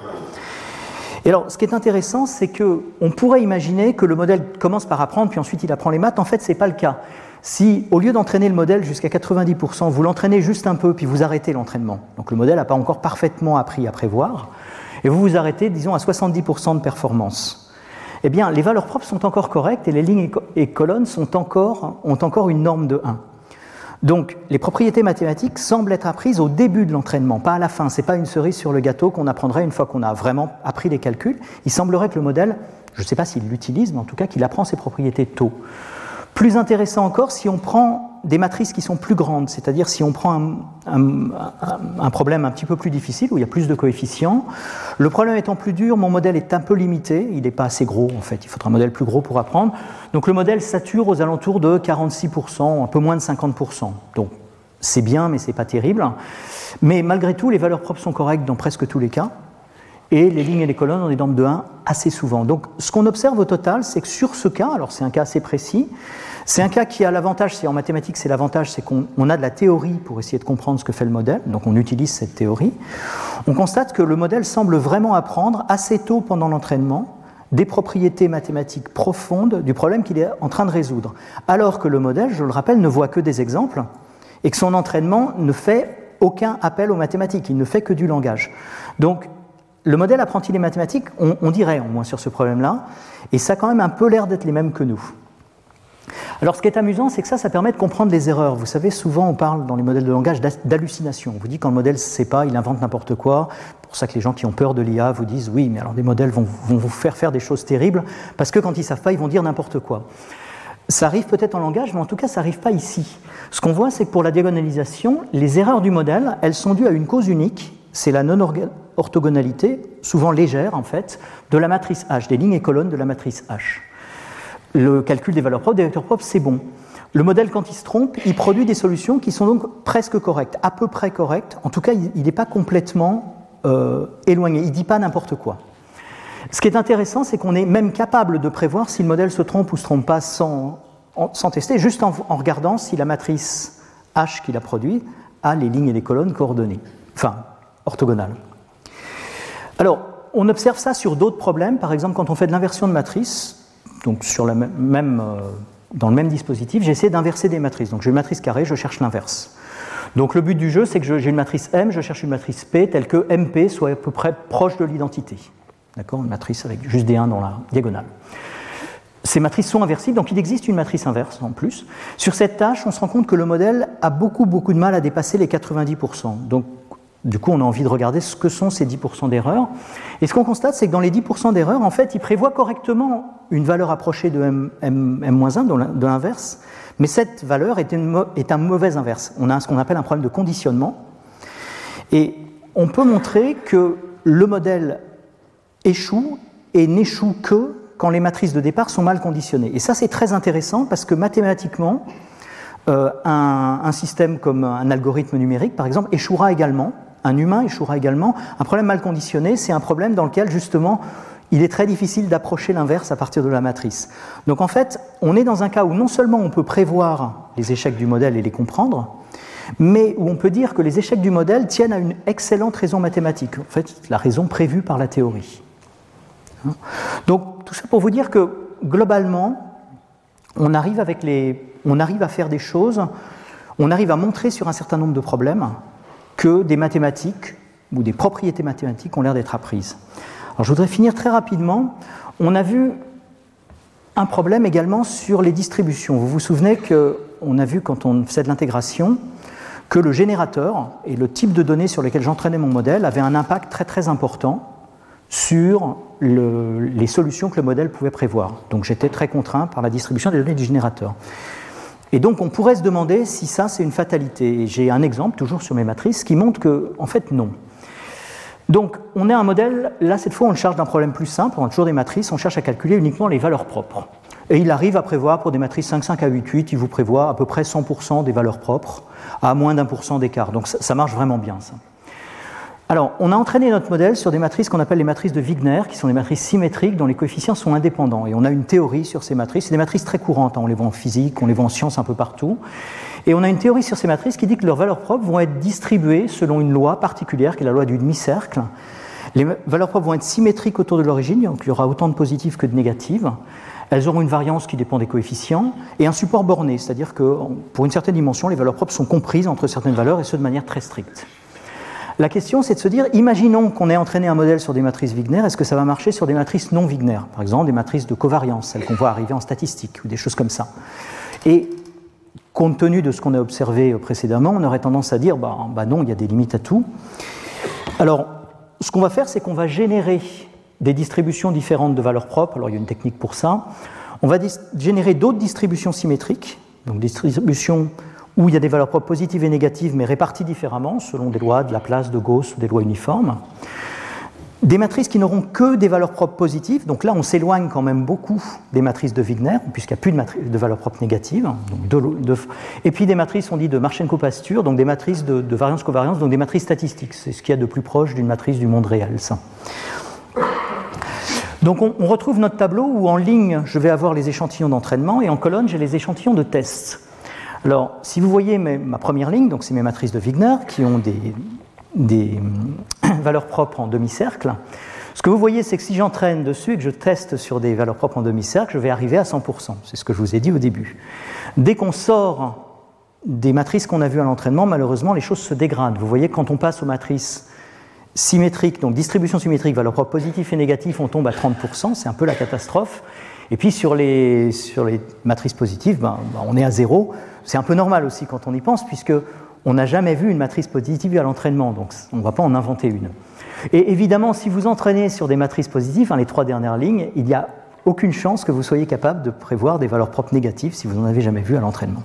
Et alors, ce qui est intéressant, c'est qu'on pourrait imaginer que le modèle commence par apprendre, puis ensuite il apprend les maths. En fait, ce n'est pas le cas. Si, au lieu d'entraîner le modèle jusqu'à 90%, vous l'entraînez juste un peu, puis vous arrêtez l'entraînement, donc le modèle n'a pas encore parfaitement appris à prévoir, et vous vous arrêtez, disons, à 70% de performance, eh bien, les valeurs propres sont encore correctes et les lignes et colonnes ont encore une norme de 1. Donc, les propriétés mathématiques semblent être apprises au début de l'entraînement, pas à la fin. Ce n'est pas une cerise sur le gâteau qu'on apprendrait une fois qu'on a vraiment appris les calculs. Il semblerait que le modèle, je ne sais pas s'il l'utilise, mais en tout cas qu'il apprend ses propriétés tôt. Plus intéressant encore, si on prend des matrices qui sont plus grandes, c'est-à-dire si on prend un, problème un petit peu plus difficile, où il y a plus de coefficients, le problème étant plus dur, mon modèle est un peu limité, il n'est pas assez gros en fait, il faudra un modèle plus gros pour apprendre. Donc le modèle sature aux alentours de 46%, un peu moins de 50%. Donc c'est bien, mais ce n'est pas terrible. Mais malgré tout, les valeurs propres sont correctes dans presque tous les cas et les lignes et les colonnes ont des normes de 1 assez souvent. Donc ce qu'on observe au total, c'est que sur ce cas, alors c'est un cas assez précis, c'est un cas qui a l'avantage, c'est en mathématiques, c'est l'avantage, c'est qu'on a de la théorie pour essayer de comprendre ce que fait le modèle, donc on utilise cette théorie. On constate que le modèle semble vraiment apprendre assez tôt pendant l'entraînement des propriétés mathématiques profondes du problème qu'il est en train de résoudre, alors que le modèle, je le rappelle, ne voit que des exemples et que son entraînement ne fait aucun appel aux mathématiques, il ne fait que du langage. Donc le modèle apprenti des mathématiques, on, dirait au moins sur ce problème-là, et ça a quand même un peu l'air d'être les mêmes que nous. Alors ce qui est amusant, c'est que ça, ça permet de comprendre les erreurs. Vous savez, souvent on parle dans les modèles de langage d'hallucination. On vous dit quand le modèle ne sait pas, il invente n'importe quoi. C'est pour ça que les gens qui ont peur de l'IA vous disent oui, mais alors des modèles vont, vous faire faire des choses terribles, parce que quand ils ne savent pas, ils vont dire n'importe quoi. Ça arrive peut-être en langage, mais en tout cas, ça n'arrive pas ici. Ce qu'on voit, c'est que pour la diagonalisation, les erreurs du modèle, elles sont dues à une cause unique, c'est la non-orthogonalité, souvent légère en fait, de la matrice H, des lignes et colonnes de la matrice H. Le calcul des valeurs propres, des vecteurs propres, c'est bon. Le modèle, quand il se trompe, il produit des solutions qui sont donc presque correctes, à peu près correctes. En tout cas, il n'est pas complètement euh, éloigné, il ne dit pas n'importe quoi. Ce qui est intéressant, c'est qu'on est même capable de prévoir si le modèle se trompe ou ne se trompe pas sans, tester, juste en, en, regardant si la matrice H qu'il a produit a les lignes et les colonnes coordonnées, enfin orthogonales. Alors, on observe ça sur d'autres problèmes, par exemple quand on fait de l'inversion de matrice, donc sur même, euh, dans le même dispositif, j'essaie d'inverser des matrices. Donc j'ai une matrice carrée, je cherche l'inverse. Donc le but du jeu, c'est que j'ai une matrice M, je cherche une matrice P telle que MP soit à peu près proche de l'identité. D'accord? Une matrice avec juste des 1 dans la diagonale. Ces matrices sont inversibles, donc il existe une matrice inverse en plus. Sur cette tâche, on se rend compte que le modèle a beaucoup, beaucoup de mal à dépasser les 90%. Donc du coup, on a envie de regarder ce que sont ces 10% d'erreurs. Et ce qu'on constate, c'est que dans les 10% d'erreurs, en fait, il prévoit correctement une valeur approchée de M, M, 1 de l'inverse, mais cette valeur est, un mauvais inverse. On a ce qu'on appelle un problème de conditionnement. Et on peut montrer que le modèle échoue et n'échoue que quand les matrices de départ sont mal conditionnées. Et ça, c'est très intéressant parce que mathématiquement, euh, un, système comme un algorithme numérique, par exemple, échouera également un humain échouera également. Un problème mal conditionné, c'est un problème dans lequel justement il est très difficile d'approcher l'inverse à partir de la matrice. Donc en fait, on est dans un cas où non seulement on peut prévoir les échecs du modèle et les comprendre, mais où on peut dire que les échecs du modèle tiennent à une excellente raison mathématique, en fait la raison prévue par la théorie. Donc tout ça pour vous dire que globalement, on arrive, avec les, on arrive à faire des choses, on arrive à montrer sur un certain nombre de problèmes que des mathématiques ou des propriétés mathématiques ont l'air d'être apprises. Alors je voudrais finir très rapidement. On a vu un problème également sur les distributions. Vous vous souvenez qu'on a vu quand on faisait de l'intégration que le générateur et le type de données sur lesquelles j'entraînais mon modèle avaient un impact très très important sur le, les solutions que le modèle pouvait prévoir. Donc j'étais très contraint par la distribution des données du générateur. Et donc on pourrait se demander si ça c'est une fatalité. J'ai un exemple toujours sur mes matrices qui montre que en fait non. Donc on a un modèle, là cette fois on le charge d'un problème plus simple, on a toujours des matrices, on cherche à calculer uniquement les valeurs propres. Et il arrive à prévoir pour des matrices 5, 5 à 8, 8, il vous prévoit à peu près 100% des valeurs propres à moins d'un pour cent d'écart. Donc ça, ça marche vraiment bien ça. Alors, on a entraîné notre modèle sur des matrices qu'on appelle les matrices de Wigner, qui sont des matrices symétriques dont les coefficients sont indépendants. Et on a une théorie sur ces matrices. C'est des matrices très courantes. Hein. On les voit en physique, on les voit en sciences un peu partout. Et on a une théorie sur ces matrices qui dit que leurs valeurs propres vont être distribuées selon une loi particulière, qui est la loi du demi-cercle. Les valeurs propres vont être symétriques autour de l'origine, donc il y aura autant de positives que de négatives. Elles auront une variance qui dépend des coefficients et un support borné, c'est-à-dire que pour une certaine dimension, les valeurs propres sont comprises entre certaines valeurs et ce de manière très stricte. La question, c'est de se dire, imaginons qu'on ait entraîné un modèle sur des matrices Wigner, est-ce que ça va marcher sur des matrices non Wigner Par exemple, des matrices de covariance, celles qu'on voit arriver en statistique, ou des choses comme ça. Et compte tenu de ce qu'on a observé précédemment, on aurait tendance à dire, bah, bah non, il y a des limites à tout. Alors, ce qu'on va faire, c'est qu'on va générer des distributions différentes de valeurs propres. Alors, il y a une technique pour ça. On va générer d'autres distributions symétriques, donc distributions où il y a des valeurs propres positives et négatives, mais réparties différemment, selon des lois de la place de Gauss ou des lois uniformes. Des matrices qui n'auront que des valeurs propres positives, donc là on s'éloigne quand même beaucoup des matrices de Wigner, puisqu'il n'y a plus de, de, valeurs propres négatives. Et puis des matrices, on dit de Marchenko-Pastur, donc des matrices de, variance-covariance, donc des matrices statistiques. C'est ce qu'il y a de plus proche d'une matrice du monde réel, ça. Donc on, on retrouve notre tableau où en ligne, je vais avoir les échantillons d'entraînement et en colonne, j'ai les échantillons de tests. Alors, si vous voyez ma première ligne, donc c'est mes matrices de Wigner qui ont des, des valeurs propres en demi-cercle. Ce que vous voyez, c'est que si j'entraîne dessus et que je teste sur des valeurs propres en demi-cercle, je vais arriver à 100%. C'est ce que je vous ai dit au début. Dès qu'on sort des matrices qu'on a vues à l'entraînement, malheureusement, les choses se dégradent. Vous voyez, quand on passe aux matrices symétriques, donc distribution symétrique, valeurs propres positives et négatives, on tombe à 30%, c'est un peu la catastrophe. Et puis sur les, sur les matrices positives, ben, ben, on est à zéro. C'est un peu normal aussi quand on y pense, puisque on n'a jamais vu une matrice positive à l'entraînement, donc on ne va pas en inventer une. Et évidemment, si vous entraînez sur des matrices positives, hein, les trois dernières lignes, il y a aucune chance que vous soyez capable de prévoir des valeurs propres négatives si vous n'en avez jamais vu à l'entraînement.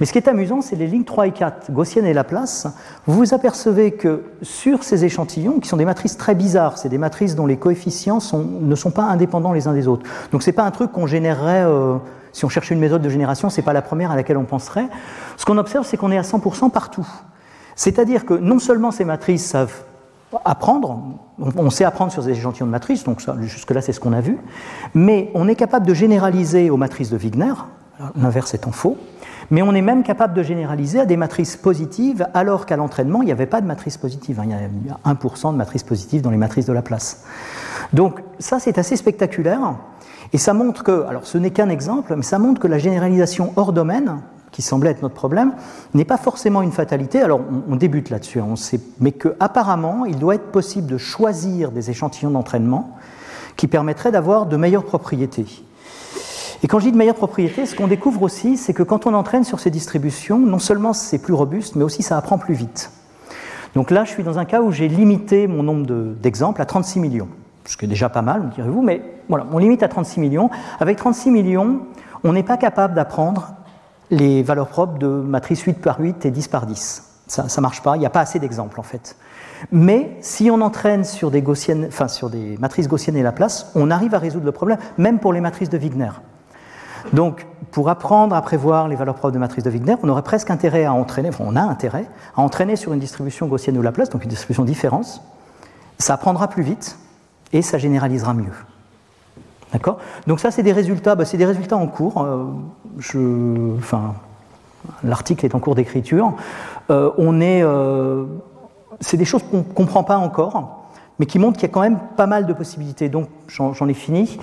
Mais ce qui est amusant, c'est les lignes 3 et 4, Gaussienne et Laplace. Vous vous apercevez que sur ces échantillons, qui sont des matrices très bizarres, c'est des matrices dont les coefficients ne sont pas indépendants les uns des autres. Donc ce n'est pas un truc qu'on générerait, euh, si on cherchait une méthode de génération, ce n'est pas la première à laquelle on penserait. Ce qu'on observe, c'est qu'on est à 100% partout. C'est-à-dire que non seulement ces matrices savent apprendre, on sait apprendre sur des échantillons de matrices, donc jusque-là c'est ce qu'on a vu, mais on est capable de généraliser aux matrices de Wigner, l'inverse étant faux, mais on est même capable de généraliser à des matrices positives, alors qu'à l'entraînement, il n'y avait pas de matrice positive. Hein. Il y a 1% de matrices positives dans les matrices de Laplace. Donc ça, c'est assez spectaculaire. Et ça montre que, alors ce n'est qu'un exemple, mais ça montre que la généralisation hors domaine, qui semblait être notre problème, n'est pas forcément une fatalité. Alors on, débute là-dessus, hein. mais qu'apparemment, il doit être possible de choisir des échantillons d'entraînement qui permettraient d'avoir de meilleures propriétés. Et quand je dis de meilleures propriétés, ce qu'on découvre aussi, c'est que quand on entraîne sur ces distributions, non seulement c'est plus robuste, mais aussi ça apprend plus vite. Donc là, je suis dans un cas où j'ai limité mon nombre d'exemples à 36 millions, ce qui est déjà pas mal, me direz-vous, mais voilà, on limite à 36 millions. Avec 36 millions, on n'est pas capable d'apprendre les valeurs propres de matrices 8 par 8 et 10 par 10. Ça ne marche pas, il n'y a pas assez d'exemples en fait. Mais si on entraîne sur des, gaussiennes, enfin, sur des matrices gaussiennes et Laplace, on arrive à résoudre le problème, même pour les matrices de Wigner. Donc, pour apprendre à prévoir les valeurs propres de matrice de Wigner, on aurait presque intérêt à entraîner, enfin, on a intérêt à entraîner sur une distribution gaussienne ou Laplace, donc une distribution différence. Ça apprendra plus vite et ça généralisera mieux. D'accord? Donc ça, c'est des résultats, bah, c'est des résultats en cours. Euh, enfin, l'article est en cours d'écriture. Euh, on est, euh, c'est des choses qu'on ne comprend pas encore, mais qui montrent qu'il y a quand même pas mal de possibilités. Donc j'en ai fini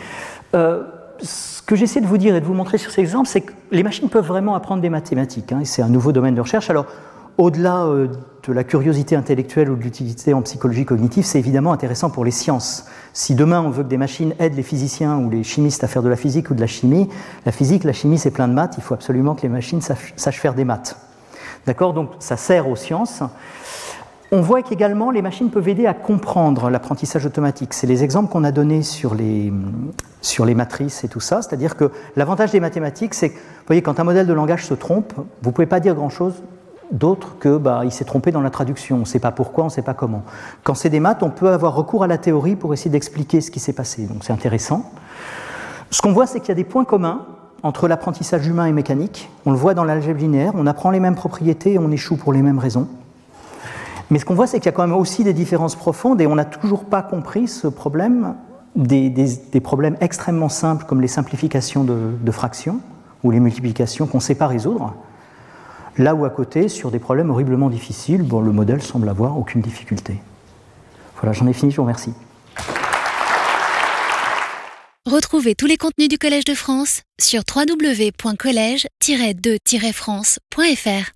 ce que j'essaie de vous dire et de vous montrer sur ces exemples, c'est que les machines peuvent vraiment apprendre des mathématiques. Hein, c'est un nouveau domaine de recherche. Alors, au-delà euh, de la curiosité intellectuelle ou de l'utilité en psychologie cognitive, c'est évidemment intéressant pour les sciences. Si demain on veut que des machines aident les physiciens ou les chimistes à faire de la physique ou de la chimie, la physique, la chimie, c'est plein de maths. Il faut absolument que les machines sachent faire des maths. D'accord? Donc, ça sert aux sciences. On voit qu'également les machines peuvent aider à comprendre l'apprentissage automatique. C'est les exemples qu'on a donnés sur les, sur les matrices et tout ça. C'est-à-dire que l'avantage des mathématiques, c'est que, vous voyez, quand un modèle de langage se trompe, vous ne pouvez pas dire grand-chose d'autre que bah, il s'est trompé dans la traduction. On ne sait pas pourquoi, on ne sait pas comment. Quand c'est des maths, on peut avoir recours à la théorie pour essayer d'expliquer ce qui s'est passé. Donc c'est intéressant. Ce qu'on voit, c'est qu'il y a des points communs entre l'apprentissage humain et mécanique. On le voit dans l'algèbre linéaire. On apprend les mêmes propriétés et on échoue pour les mêmes raisons. Mais ce qu'on voit, c'est qu'il y a quand même aussi des différences profondes et on n'a toujours pas compris ce problème des, problèmes extrêmement simples comme les simplifications de, fractions ou les multiplications qu'on ne sait pas résoudre. Là où à côté, sur des problèmes horriblement difficiles, bon, le modèle semble avoir aucune difficulté. Voilà, j'en ai fini, je vous remercie. Retrouvez tous les contenus du Collège de France sur www.colège-2-france.fr.